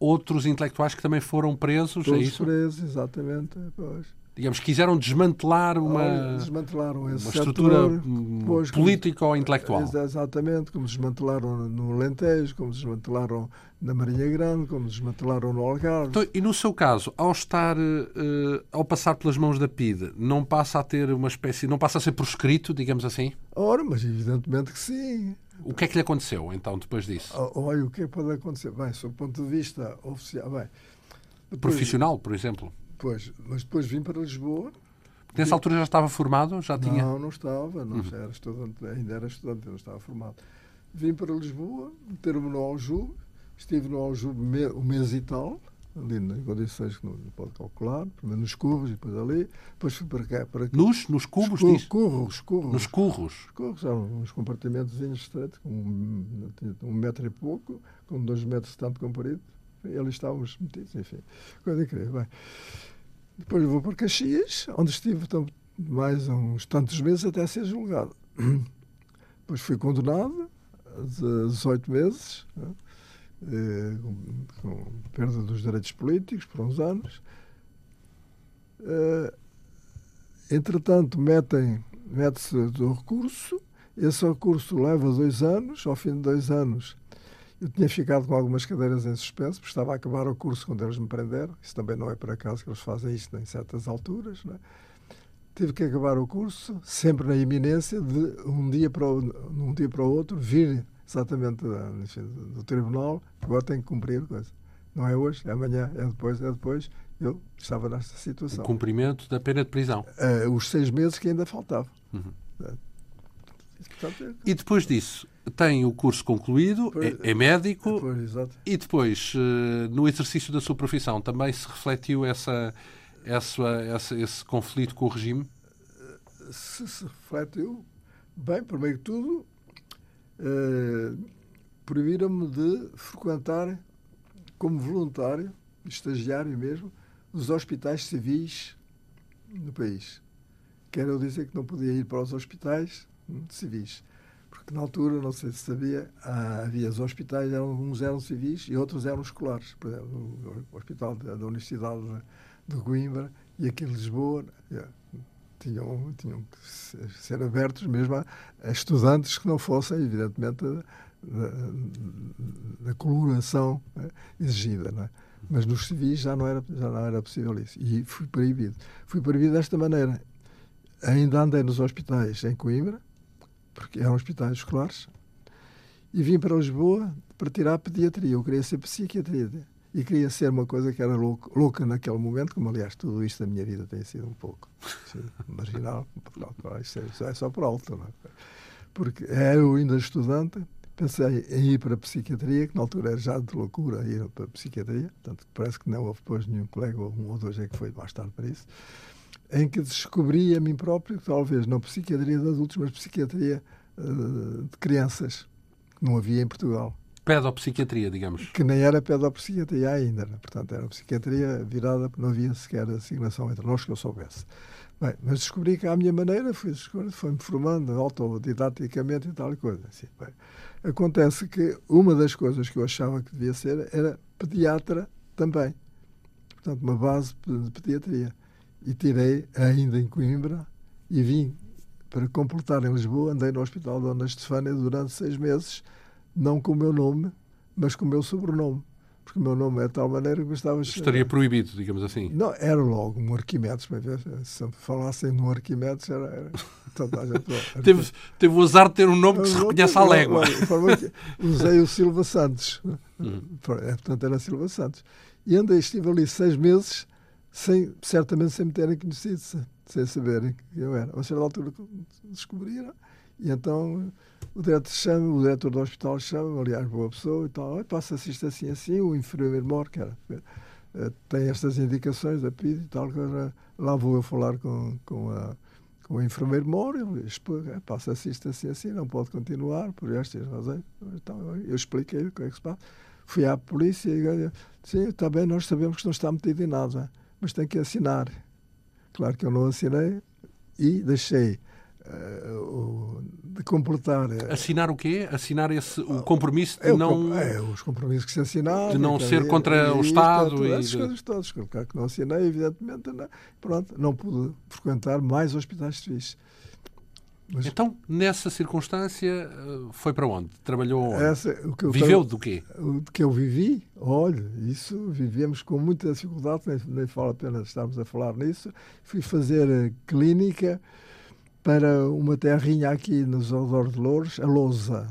outros intelectuais que também foram presos, é Todos é isso? presos, exatamente. Pois. Digamos, quiseram desmantelar uma, desmantelaram uma estrutura pois, política ou intelectual. Exatamente, como desmantelaram no Alentejo, como desmantelaram na Marinha Grande, como desmantelaram no Algarve. Então, e no seu caso, ao estar, uh, ao passar pelas mãos da PIDE, não passa a ter uma espécie, não passa a ser proscrito, digamos assim? Ora, mas evidentemente que sim. O que é que lhe aconteceu, então, depois disso? Olha, o que é que pode acontecer? Bem, sob o ponto de vista oficial, bem... Depois, Profissional, por exemplo? Pois, mas depois vim para Lisboa... Porque nessa altura já estava formado? Já tinha... Não, não estava. Não, uhum. era estudante, ainda era estudante, não estava formado. Vim para Lisboa, meter-me no Aljube, estive no Aljube um mês e tal, ali em condições que não pode calcular, primeiro nos curros e depois ali, depois fui para cá. Para. Nos? Nos cubos? Curros, curros, curros. Nos curros? Os curros eram uns compartimentos estreitos, com um, um, metro e pouco, com dois metros de tanto comprido, e ali estávamos metidos, enfim, coisa incrível. Bem, depois vou para Caxias, onde estive então, mais uns tantos meses até ser julgado. Depois fui condenado a 18 meses, né? Eh, com, perda dos direitos políticos por uns anos. Eh, entretanto, metem mete-se do recurso, esse recurso leva dois anos, ao fim de dois anos eu tinha ficado com algumas cadeiras em suspenso, porque estava a acabar o curso quando eles me prenderam. Isso também não é por acaso que eles fazem isto em certas alturas. Não é? Tive que acabar o curso, sempre na iminência de um dia para o, um dia para o outro vir exatamente enfim, do tribunal, agora tenho que cumprir a coisa. Não é hoje, é amanhã, é depois, é depois. Eu estava nesta situação. O cumprimento da pena de prisão. Uh, os seis meses que ainda faltavam. Uhum. Uh, portanto, e depois disso, tem o curso concluído, pois, é, é, médico, pois, e depois, uh, no exercício da sua profissão, também se refletiu essa, essa, essa, esse conflito com o regime? Se, se refletiu, bem, primeiro que tudo, uh, proibiram-me de frequentar, como voluntário, estagiário mesmo, os hospitais civis no país. Quero dizer que não podia ir para os hospitais hum, civis porque na altura, não sei se sabia, havia os hospitais, eram, uns eram civis e outros eram escolares. Por exemplo, o Hospital da, da Universidade de, Coimbra e aqui de Lisboa yeah, tinham, tinham que ser abertos mesmo a, a estudantes que não fossem, evidentemente, da, coloração né, exigida. Não é? Mas nos civis já não, era, já não era possível isso. E fui proibido. Fui proibido desta maneira. Ainda andei nos hospitais em Coimbra, porque eram hospitais escolares, e vim para Lisboa para tirar pediatria. Eu queria ser psiquiatria e queria ser uma coisa que era louca, louca naquele momento, como aliás tudo isto da minha vida tem sido um pouco marginal. É, é só por alto, não é? Porque era eu ainda estudante, pensei em ir para a psiquiatria, que na altura era já de loucura ir para a psiquiatria, tanto que parece que não houve depois nenhum colega, ou um ou dois é que foi mais tarde para isso em que descobri a mim próprio, talvez não psiquiatria de adultos, mas psiquiatria uh, de crianças, que não havia em Portugal. Pedopsiquiatria, digamos. Que nem era pedopsiquiatria ainda, né? portanto era psiquiatria virada, não havia sequer assignação entre nós que eu soubesse. Bem, mas descobri que à minha maneira fui, foi-me formando autodidaticamente e tal coisa. Assim, bem, acontece que uma das coisas que eu achava que devia ser era pediatra também. Portanto, uma base de pediatria e tirei ainda em Coimbra e vim para completar em Lisboa. Andei no Hospital Dona Estefânia durante seis meses, não com o meu nome, mas com o meu sobrenome. Porque o meu nome é de tal maneira que estava. Estaria proibido, digamos assim. Não, era logo um Arquimedes. Se falassem no Arquimedes, era. era toda a gente, teve, teve o azar de ter um nome que se reconhece à légua. Usei o Silva Santos. Uhum. Portanto, era Silva Santos. E andei, estive ali seis meses sem, certamente sem me terem conhecido, sem saberem que eu era. A certa altura descobriram e então o diretor chama, o diretor do hospital chama, aliás, boa pessoa e tal, passa-se isto assim assim, o enfermeiro mor, que era, eh, tem estas indicações da PID e tal, lá vou eu falar com, com, a, com o enfermeiro mor, ele eh, passa-se isto assim assim, não pode continuar por estas razões. Então, eu expliquei o que é que se passa. Fui à polícia e disse, sim, está bem, nós sabemos que não está metido em nada mas tem que assinar. Claro que eu não assinei e deixei de completar. Uh, assinar o quê? Assinar esse, o compromisso de é, não. É, os compromissos que se assinaram. De não ser contra o Estado. E, essas de... coisas todas. Claro que não assinei, evidentemente. Não, pronto, não pude frequentar mais hospitais civis. Mas... Então, nessa circunstância, eh, foi para onde? Trabalhou onde? Essa, o Viveu do quê? O que eu vivi, olha, isso vivemos com muita dificuldade, nem, nem vale a pena estarmos a falar nisso. Fui fazer eh, clínica para uma terrinha aqui nos arredores de Louros, a Lousa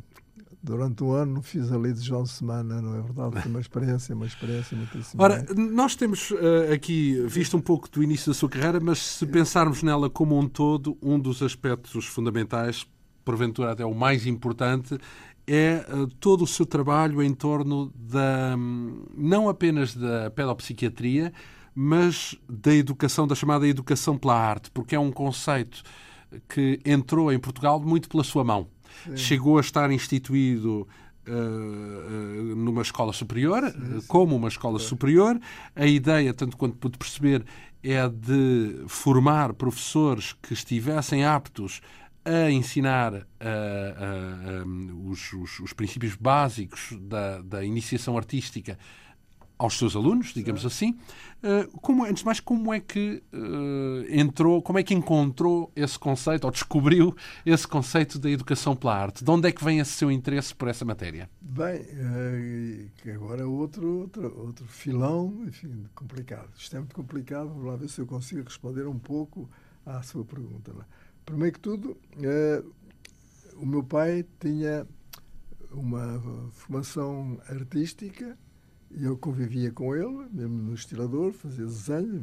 durante um ano fiz ali de João Semana, não é verdade? Foi uma experiência, uma experiência muitíssimo. Ora, nós temos uh, aqui visto um pouco do início da sua carreira, mas se pensarmos nela como um todo, um dos aspectos fundamentais, porventura até o mais importante, é uh, todo o seu trabalho em torno da não apenas da pedopsiquiatria, mas da educação, da chamada educação pela arte, porque é um conceito que entrou em Portugal muito pela sua mão. Sim. Chegou a estar instituído Uh, numa escola superior, sim, sim. como uma escola superior. A ideia, tanto quanto pude perceber, é de formar professores que estivessem aptos a ensinar uh, uh, os, os, os, princípios básicos da, da iniciação artística aos seus alunos, digamos assim. Uh, como, antes de mais, como é que uh, entrou, como é que encontrou esse conceito, ou descobriu esse conceito da educação pela arte? De onde é que vem esse seu interesse por essa matéria? Bem, uh, agora é outro, outro, outro filão, enfim, complicado. Isto é muito complicado, vamos lá ver se eu consigo responder um pouco à sua pergunta. Né? Primeiro que tudo, o meu pai tinha uma formação artística e eu convivia com ele, mesmo no estilador, fazia desenho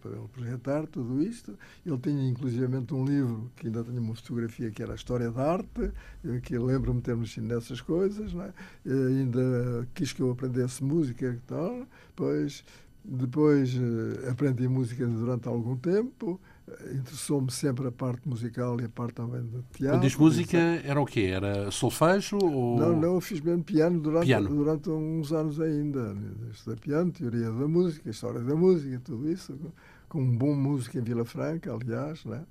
para ele projetar tudo isto. Ele tinha inclusivamente um livro que ainda tinha uma fotografia que era a História da Arte, eu que lembro-me de ter mexido nessas coisas, não é? ainda quis que eu aprendesse música e tal, pois depois eh, aprendi música durante algum tempo, interessou-me sempre a parte musical e a parte também do teatro. Quando diz música, era o quê? Era solfejo? Ou... Não, não, eu fiz mesmo piano durante, piano. durante uns anos ainda. Estudei piano, teoria da música, história da música, tudo isso, com um bom músico em Vila Franca, aliás, né?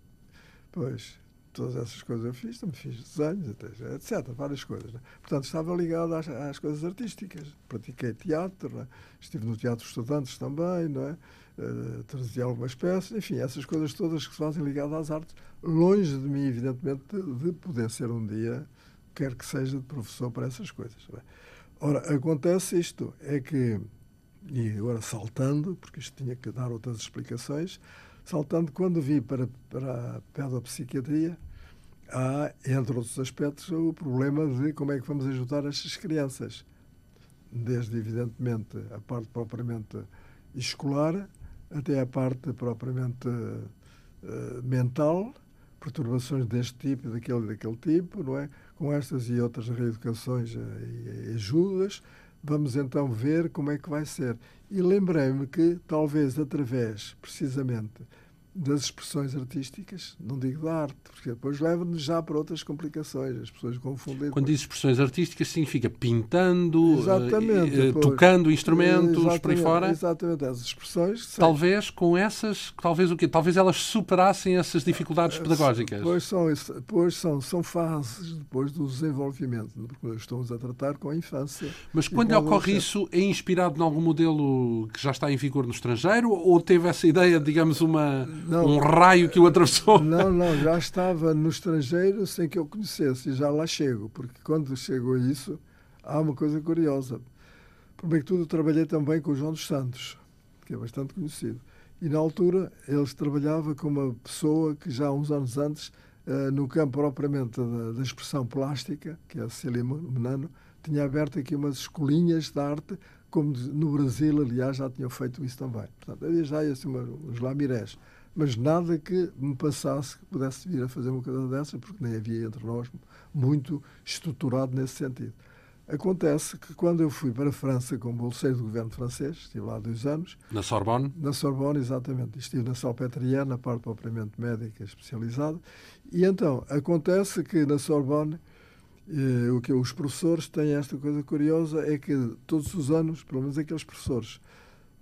Pois, todas essas coisas eu fiz, também fiz desenhos, etc. Várias coisas. Né? Portanto, estava ligado às, às, coisas artísticas. Pratiquei teatro, né? estive no Teatro Estudantes também, não é? Uh, trazia algumas peças, enfim, essas coisas todas que se fazem ligadas às artes, longe de mim, evidentemente, de, de poder ser um dia, quer que seja, de professor para essas coisas. É? Ora, acontece isto, é que, e agora saltando, porque isto tinha que dar outras explicações, Saltando, quando vi para, para a pedopsiquiatria, há, entre outros aspectos, o problema de como é que vamos ajudar estas crianças. Desde, evidentemente, a parte propriamente escolar até a parte propriamente uh, mental, perturbações deste tipo daquele, daquele tipo, não é? Com estas e outras reeducações e ajudas, vamos então ver como é que vai ser. E lembrei-me que, talvez através, precisamente, das expressões artísticas, não digo da arte, porque depois leva-nos já para outras complicações, as pessoas confundem. Quando diz expressões artísticas, significa pintando, uh, tocando instrumentos, exatamente, por aí fora? Exatamente, as expressões. Talvez com essas, talvez o quê? Talvez elas superassem essas dificuldades pedagógicas. Pois são, pois são, são fases depois do desenvolvimento, porque estamos a tratar com a infância. Mas quando lhe ocorre isso, é inspirado em algum modelo que já está em vigor no estrangeiro ou teve essa ideia, digamos, uma não, um raio que o atravessou. Não, não, já estava no estrangeiro sem que eu conhecesse e já lá chego, porque quando chegou isso, há uma coisa curiosa. Primeiro que tudo, trabalhei também com o João dos Santos, que é bastante conhecido. E na altura ele trabalhava com uma pessoa que já uns anos antes, uh, no campo propriamente da, da, expressão plástica, que é a Cecília Menano, tinha aberto aqui umas escolinhas de arte, como no Brasil, aliás, já tinham feito isso também. Portanto, havia já assim, uns lamirés mas nada que me passasse que pudesse vir a fazer uma coisa dessa, porque nem havia entre nós muito estruturado nesse sentido. Acontece que quando eu fui para a França como bolseiro do governo francês, estive lá dois anos. Na Sorbonne? Na Sorbonne, exatamente. Estive na Salpêtrière, na parte propriamente médica especializada. E então, acontece que na Sorbonne, eh, o que os professores têm esta coisa curiosa é que todos os anos, pelo menos aqueles professores,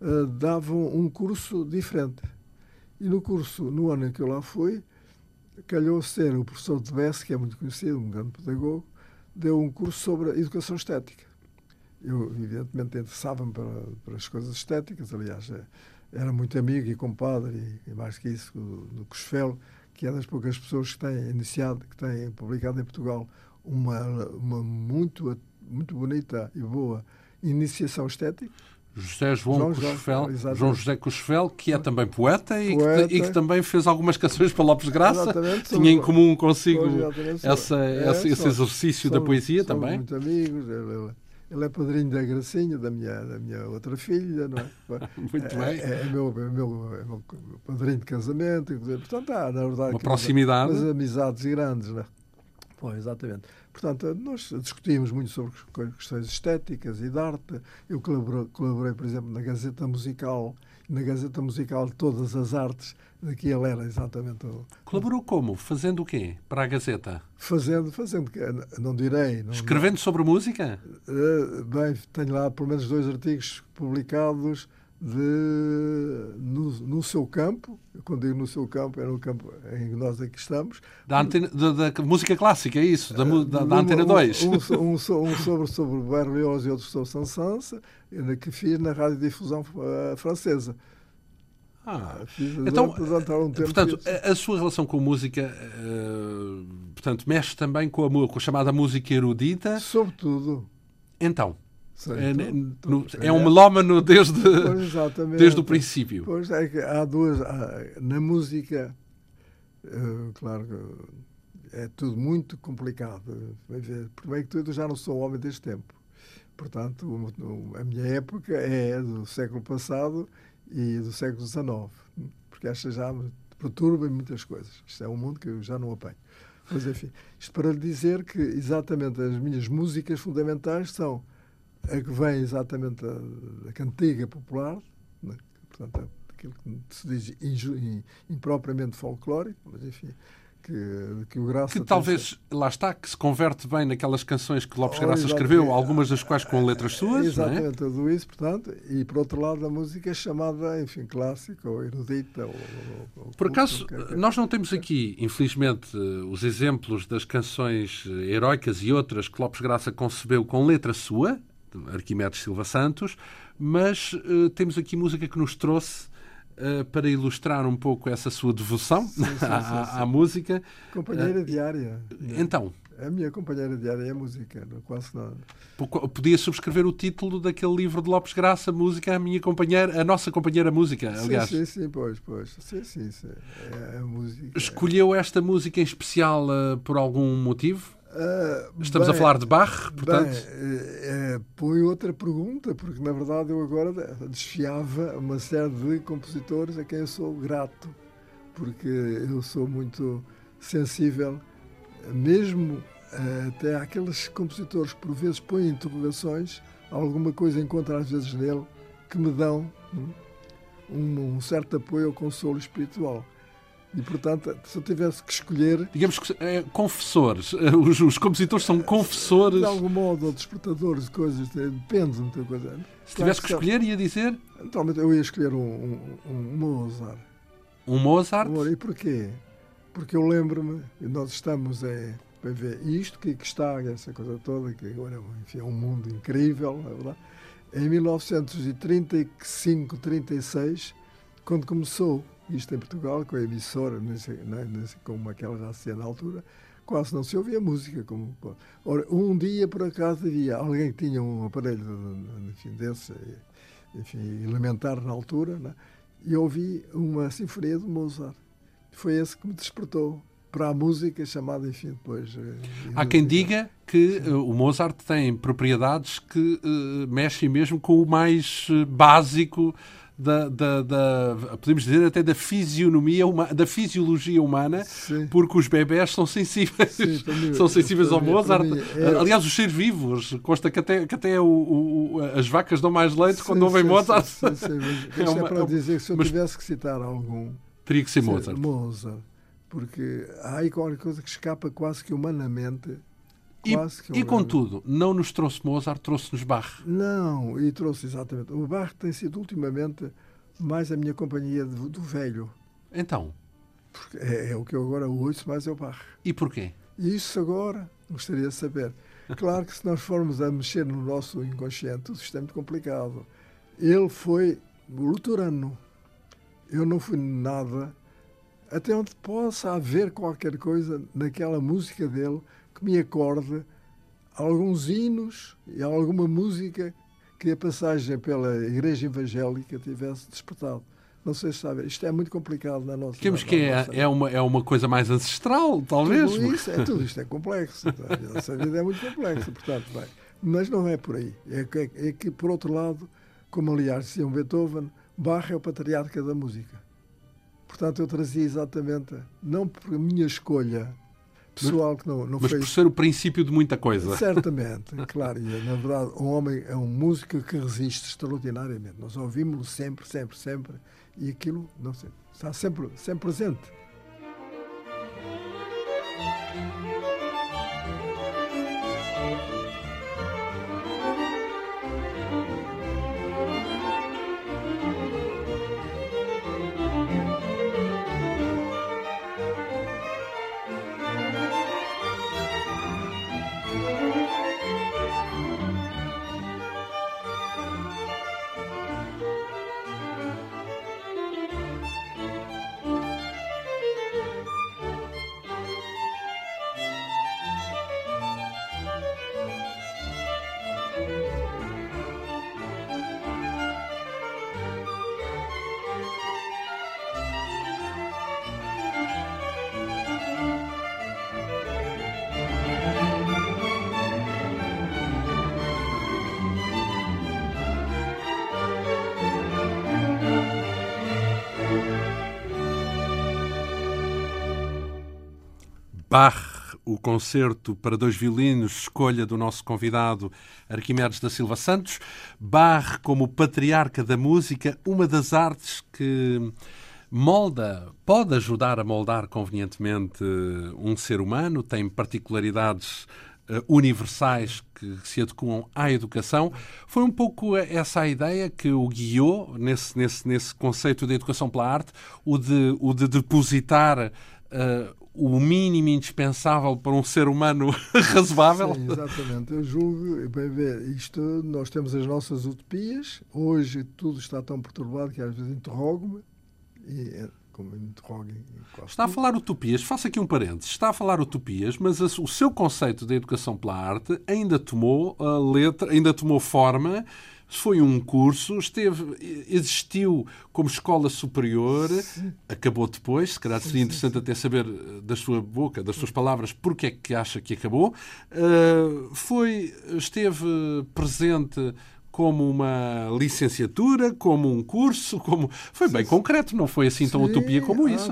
eh, davam um curso diferente e no curso, no ano em que eu lá fui, calhou ser o professor de Bess, que é muito conhecido, um grande pedagogo, deu um curso sobre educação estética. Eu, evidentemente, interessava-me para, para as coisas estéticas, aliás, é, era muito amigo e compadre, e, mais que isso, do Cosfel, que é das poucas pessoas que têm iniciado, que têm publicado em Portugal uma, uma muito, muito bonita e boa iniciação estética. José João, João, João José Cusfel, que é também poeta, e, poeta. Que, e, Que, também fez algumas canções para Lopes Graça. Exatamente, Tinha em comum consigo essa, é, esse, esse, exercício somos, da poesia também. muito amigos. Ele, ele, é padrinho da Gracinha, da minha, da minha outra filha, não é? muito é, bem. É, é, meu, é, meu, é meu padrinho de casamento. Portanto, há, na verdade, uma proximidade. Umas amizades grandes, não é? Pois, exatamente. Portanto, nós discutimos muito sobre questões estéticas e de arte. Eu colaborei, colaborei, por exemplo, na Gazeta Musical, na Gazeta Musical de Todas as Artes, de que ele era exatamente o... Colaborou como? Fazendo o quê para a Gazeta? Fazendo, fazendo, não direi... Não, Escrevendo sobre música? Uh, bem, tenho lá pelo menos dois artigos publicados de, no, no, seu campo, quando digo no seu campo, é no campo em que nós aqui estamos. Da, antena, da, da música clássica, é isso? Da, da, da Antena 2? Um, um, um, sobre, sobre Berlioz e outro sobre Sansansa, que fiz na radiodifusão uh, francesa. Ah, então, um portanto, a, a, sua relação com música, uh, portanto, mexe também com a, com a chamada música erudita? Sobretudo. Então? É, no, é, um melómano desde, desde o princípio. Pois é que há duas. Há, na música, uh, claro é tudo muito complicado. Primeiro que tudo, eu já não sou homem deste tempo. Portanto, a minha época é do século passado e do século XIX, porque esta já me perturba muitas coisas. Isto é um mundo que eu já não apanho. Mas, enfim, isto para lhe dizer que exatamente as minhas músicas fundamentais são a que vem exatamente da cantiga popular, né? portanto, aquilo que se diz impropriamente folclórico, mas enfim, que, que o Graça... Que talvez, lá está, que se converte bem naquelas canções que Lopes oh, Graça escreveu, algumas das quais com letras suas, Exatamente, não é? tudo isso, portanto, e por outro lado a música é chamada, enfim, clássica ou erudita. Ou, ou, por acaso, nós não temos aqui, infelizmente, os exemplos das canções heroicas e outras que Lopes Graça concebeu com letra sua, Arquimedes Silva Santos, mas uh, temos aqui música que nos trouxe uh, para ilustrar um pouco essa sua devoção sim, sim, à, sim, à, música. Companheira uh, diária. Então. A minha companheira diária é a música, quase nada. Podia subscrever o título daquele livro de Lopes Graça, Música, a minha companheira, a nossa companheira música, aliás. Sim, sim, sim, pois, pois. Sim, sim, sim. É música. Escolheu esta música em especial por algum motivo? Uh, Estamos bem, a falar de Bach, portanto. Bem, é, põe outra pergunta, porque na verdade eu agora desfiava uma série de compositores a quem eu sou grato, porque eu sou muito sensível, mesmo até àqueles compositores que por vezes põem interrogações, alguma coisa encontro às vezes nele que me dão hum, um, um certo apoio ao consolo espiritual. E, portanto, se eu tivesse que escolher. Digamos que é, confessores. Eh, os, os, compositores são confessores. De algum modo, ou despertadores de coisas. Depende de muita coisa. Se tivesse que escolher, ia dizer? Naturalmente, eu ia escolher um, um, um Mozart. Um Mozart? E porquê? Porque eu lembro-me, nós estamos é, a ver isto que, que, está, essa coisa toda, que agora enfim, é um mundo incrível, é verdade? Em 1935, 36, quando começou isto em Portugal, com a emissora, não, não sei como aquela já se na altura, quase não se ouvia música. Como, ora, um dia, por acaso, havia alguém que tinha um aparelho enfim, desse, enfim, elementar na altura, né? e ouvi uma sinfonia de Mozart. Foi esse que me despertou para a música chamada, enfim, depois... Eh, Há quem diga que Sim. Eh, o Mozart tem propriedades que uh, mexem mesmo com o mais básico da, da, da, podemos dizer até da fisionomia uma, da fisiologia humana Sim. porque os bebés são sensíveis Sim, mim, são sensíveis ao Mozart. é... aliás os seres vivos consta que até, que até o, o, as vacas dão mais leite sim, quando ouvem Mozart. sim, sim, mas é, uma, é para dizer que se eu mas, tivesse que citar algum teria que ser Mozart. Mozart porque há aí qualquer coisa que escapa quase que humanamente e, e contudo, não nos trouxe Mozart, trouxe-nos Bach. Não, e trouxe exatamente. O Bach tem sido ultimamente mais a minha companhia do, do velho. Então? Porque é, é, o que eu agora ouço mais é o Bach. E porquê? Isso agora gostaria de saber. Claro que se nós formos a mexer no nosso inconsciente, isto é muito complicado. Ele foi luterano. Eu não fui nada. Até onde possa haver qualquer coisa naquela música dele que me acorde alguns hinos e alguma música que a passagem pela Igreja Evangélica tivesse despertado. Não sei se sabe, isto é muito complicado na nossa Digamos que é, é, uma, é uma coisa mais ancestral, talvez. Tudo, isso, é, tudo isto é complexo. a nossa vida é muito complexa, portanto, bem. Mas não é por aí. É que, é que, por outro lado, como aliás dizia um Beethoven, Bach é o patriarca da música. Portanto, eu trazia exatamente, não por minha escolha pessoal que não, não Mas fez... por ser o princípio de muita coisa. Certamente, claro. E, na verdade, um homem é um músico que resiste extraordinariamente. Nós ouvimos-lo sempre, sempre, sempre. E aquilo, não sei, está sempre, sempre presente. Bach, o concerto para dois violinos, escolha do nosso convidado Arquimedes da Silva Santos. Bach como patriarca da música, uma das artes que molda, pode ajudar a moldar convenientemente um ser humano, tem particularidades uh, universais que se adequam à educação. Foi um pouco essa a ideia que o guiou nesse, nesse, nesse conceito de educação pela arte, o de, o de depositar uh, o mínimo indispensável para um ser humano razoável. Sim, exatamente. Eu julgo, bem ver, isto, nós temos as nossas utopias. Hoje tudo está tão perturbado que às vezes interrogo-me. E, como me interroguem. Está a falar utopias, faço aqui um parênteses. Está a falar utopias, mas o seu conceito de educação pela arte ainda tomou a letra, ainda tomou forma foi um curso, esteve, existiu como escola superior, acabou depois, se calhar seria interessante até saber eh, da sua boca, das suas palavras, porque é que acha que acabou. Uh, foi, esteve presente como uma licenciatura, como um curso, como foi bem concreto, não foi assim tão utopia como ah, isso.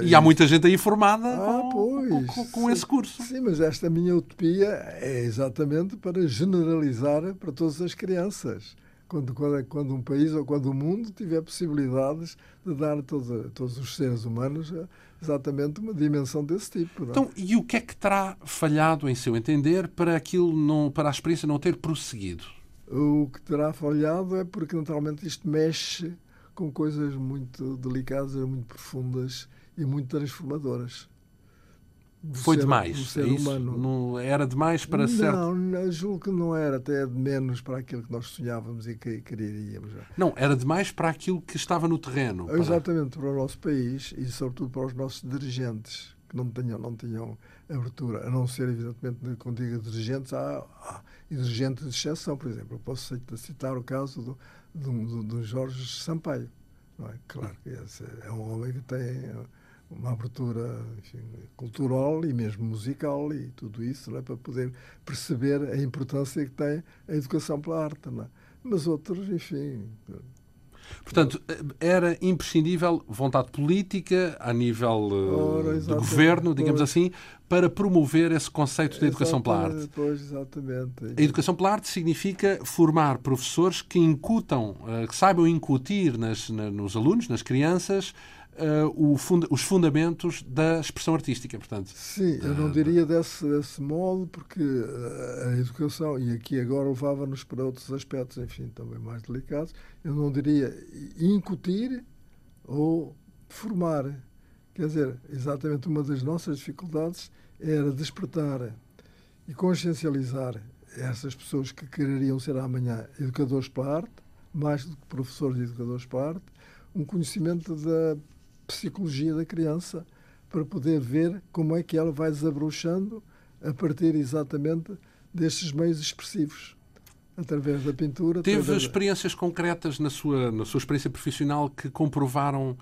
É. E há muita gente aí formada ah, com, com, com esse curso. Sim, mas esta minha utopia é exatamente para generalizar para todas as crianças. Quando, quando, quando um país ou quando o mundo tiver possibilidades de dar a todos, a todos os seres humanos eh, exatamente uma dimensão desse tipo. Não? É? Então, e o que é que terá falhado, em seu entender, para aquilo não, para a experiência não ter prosseguido? O que terá falhado é porque, naturalmente, isto mexe com coisas muito delicadas, muito profundas e muito transformadoras. Foi ser, demais. ser é humano. Não, era demais para não, certo. Não, julgo que não era, até de menos para aquilo que nós sonhávamos e que queríamos. Não, era demais para aquilo que estava no terreno. Para... Exatamente, para o nosso país e, sobretudo, para os nossos dirigentes, que não tinham, não abertura, a não ser, evidentemente, quando digo dirigentes, há, há dirigentes de exceção, por exemplo. Eu posso citar o caso do, do, do Jorge Sampaio. Não é? Claro que é um homem que tem uma abertura enfim, cultural e mesmo musical e tudo isso é? para poder perceber a importância que tem a educação pela arte. É? Mas outros, enfim, Portanto, era imprescindível vontade política a nível uh, do governo, digamos pois. assim, para promover esse conceito de educação pela arte. Pois, exatamente. A educação pela arte significa formar professores que incutam, uh, que saibam incutir nas, na, nos alunos, nas crianças, uh, funda os fundamentos da expressão artística, portanto. Sim, eu não diria desse, desse modo, porque a educação, e aqui agora levava-nos para outros aspectos, enfim, também mais delicados, eu não diria incutir ou formar. Quer dizer, exatamente uma das nossas dificuldades era despertar e consciencializar essas pessoas que quereriam ser amanhã educadores para a arte, mais do que professores e educadores para a arte, um conhecimento da psicologia da criança para poder ver como é que ela vai desabrochando a partir exatamente destes meios expressivos através da pintura. Teve experiências concretas na sua, na sua experiência profissional que comprovaram uh,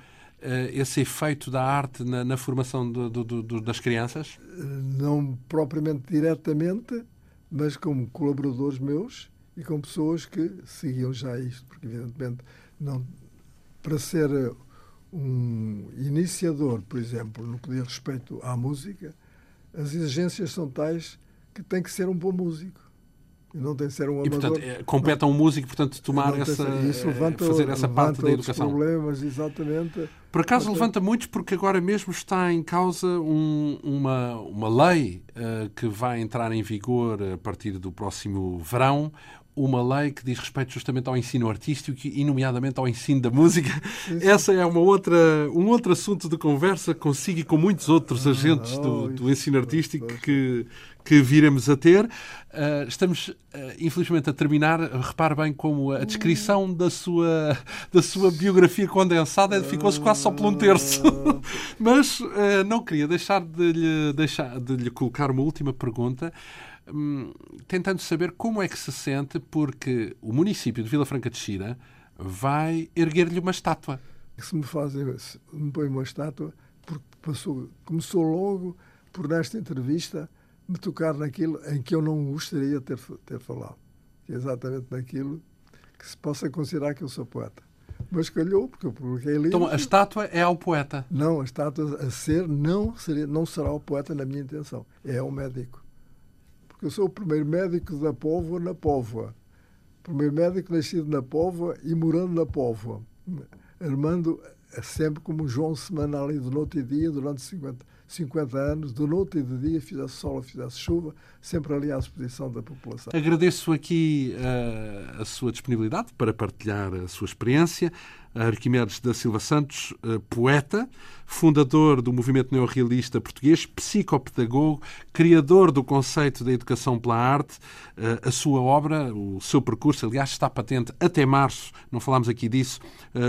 esse efeito da arte na, na formação do, do, do, das crianças? Não propriamente diretamente, mas como colaboradores meus e com pessoas que seguiam já isto, porque evidentemente não para ser um iniciador, por exemplo, no que diz respeito à música, as exigências são tais que tem que ser um bom músico. E não tem que ser um amador. E, portanto, é, compete a um músico, portanto, tomar essa, isso levanta, fazer essa parte da educação. problemas, exatamente. Por acaso portanto, levanta muitos, porque agora mesmo está em causa um, uma, uma lei uh, que vai entrar em vigor a partir do próximo verão, uma lei que diz respeito justamente ao ensino artístico e, nomeadamente, ao ensino da música. Essa é uma outra, um outro assunto de conversa consigo e com muitos outros ah, agentes do, do ensino artístico que, que viremos a ter. Uh, estamos, uh, infelizmente, a terminar. Repare bem como a descrição da sua, da sua biografia condensada ficou-se quase só por um terço. Mas uh, não queria deixar de lhe, deixar de lhe colocar uma última pergunta. Hum, tentando saber como é que se sente, porque o município de Vila Franca de Xira vai erguer-lhe uma estátua. Se me fazem, se me põem uma estátua, porque passou, começou logo por nesta entrevista me tocar naquilo em que eu não gostaria de ter, ter falado. Que é exatamente naquilo que se possa considerar que eu sou poeta. Mas calhou, porque eu publiquei livros. Então a estátua é ao poeta? Não, a estátua a ser não, seria, não será o poeta na minha intenção. É o médico. Porque eu sou o primeiro médico da Póvoa na Póvoa. Primeiro médico nascido na Póvoa e morando na Póvoa. Armando é sempre como João Semana ali de noite e dia durante 50, 50 anos, de noite e de dia, fizesse sol fizesse chuva, sempre ali à disposição da população. Agradeço aqui uh, a sua disponibilidade para partilhar a sua experiência. Arquimedes da Silva Santos, uh, poeta, fundador do movimento neorrealista português, psicopedagogo, criador do conceito da educação pela arte. Uh, a sua obra, o seu percurso, aliás, está patente até março, não falámos aqui disso,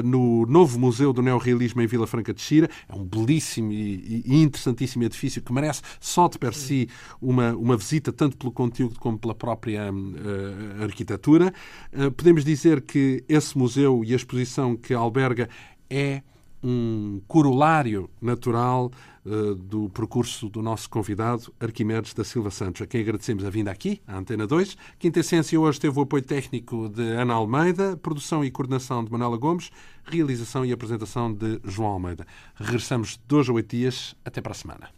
no novo Museu do Neorrealismo em Vila Franca de Xira. É um belíssimo e interessantíssimo edifício que merece só de per si uma, uma visita, tanto pelo conteúdo como pela própria uh, arquitetura. Uh, podemos dizer que esse museu e a exposição que alberga é um corolário natural uh, do percurso do nosso convidado, Arquimedes da Silva Santos, a quem agradecemos a vinda aqui, à Antena 2. Quinta Essência hoje teve o apoio técnico de Ana Almeida, produção e coordenação de Manuela Gomes, realização e apresentação de João Almeida. Regressamos dois a oito dias. Até para a semana.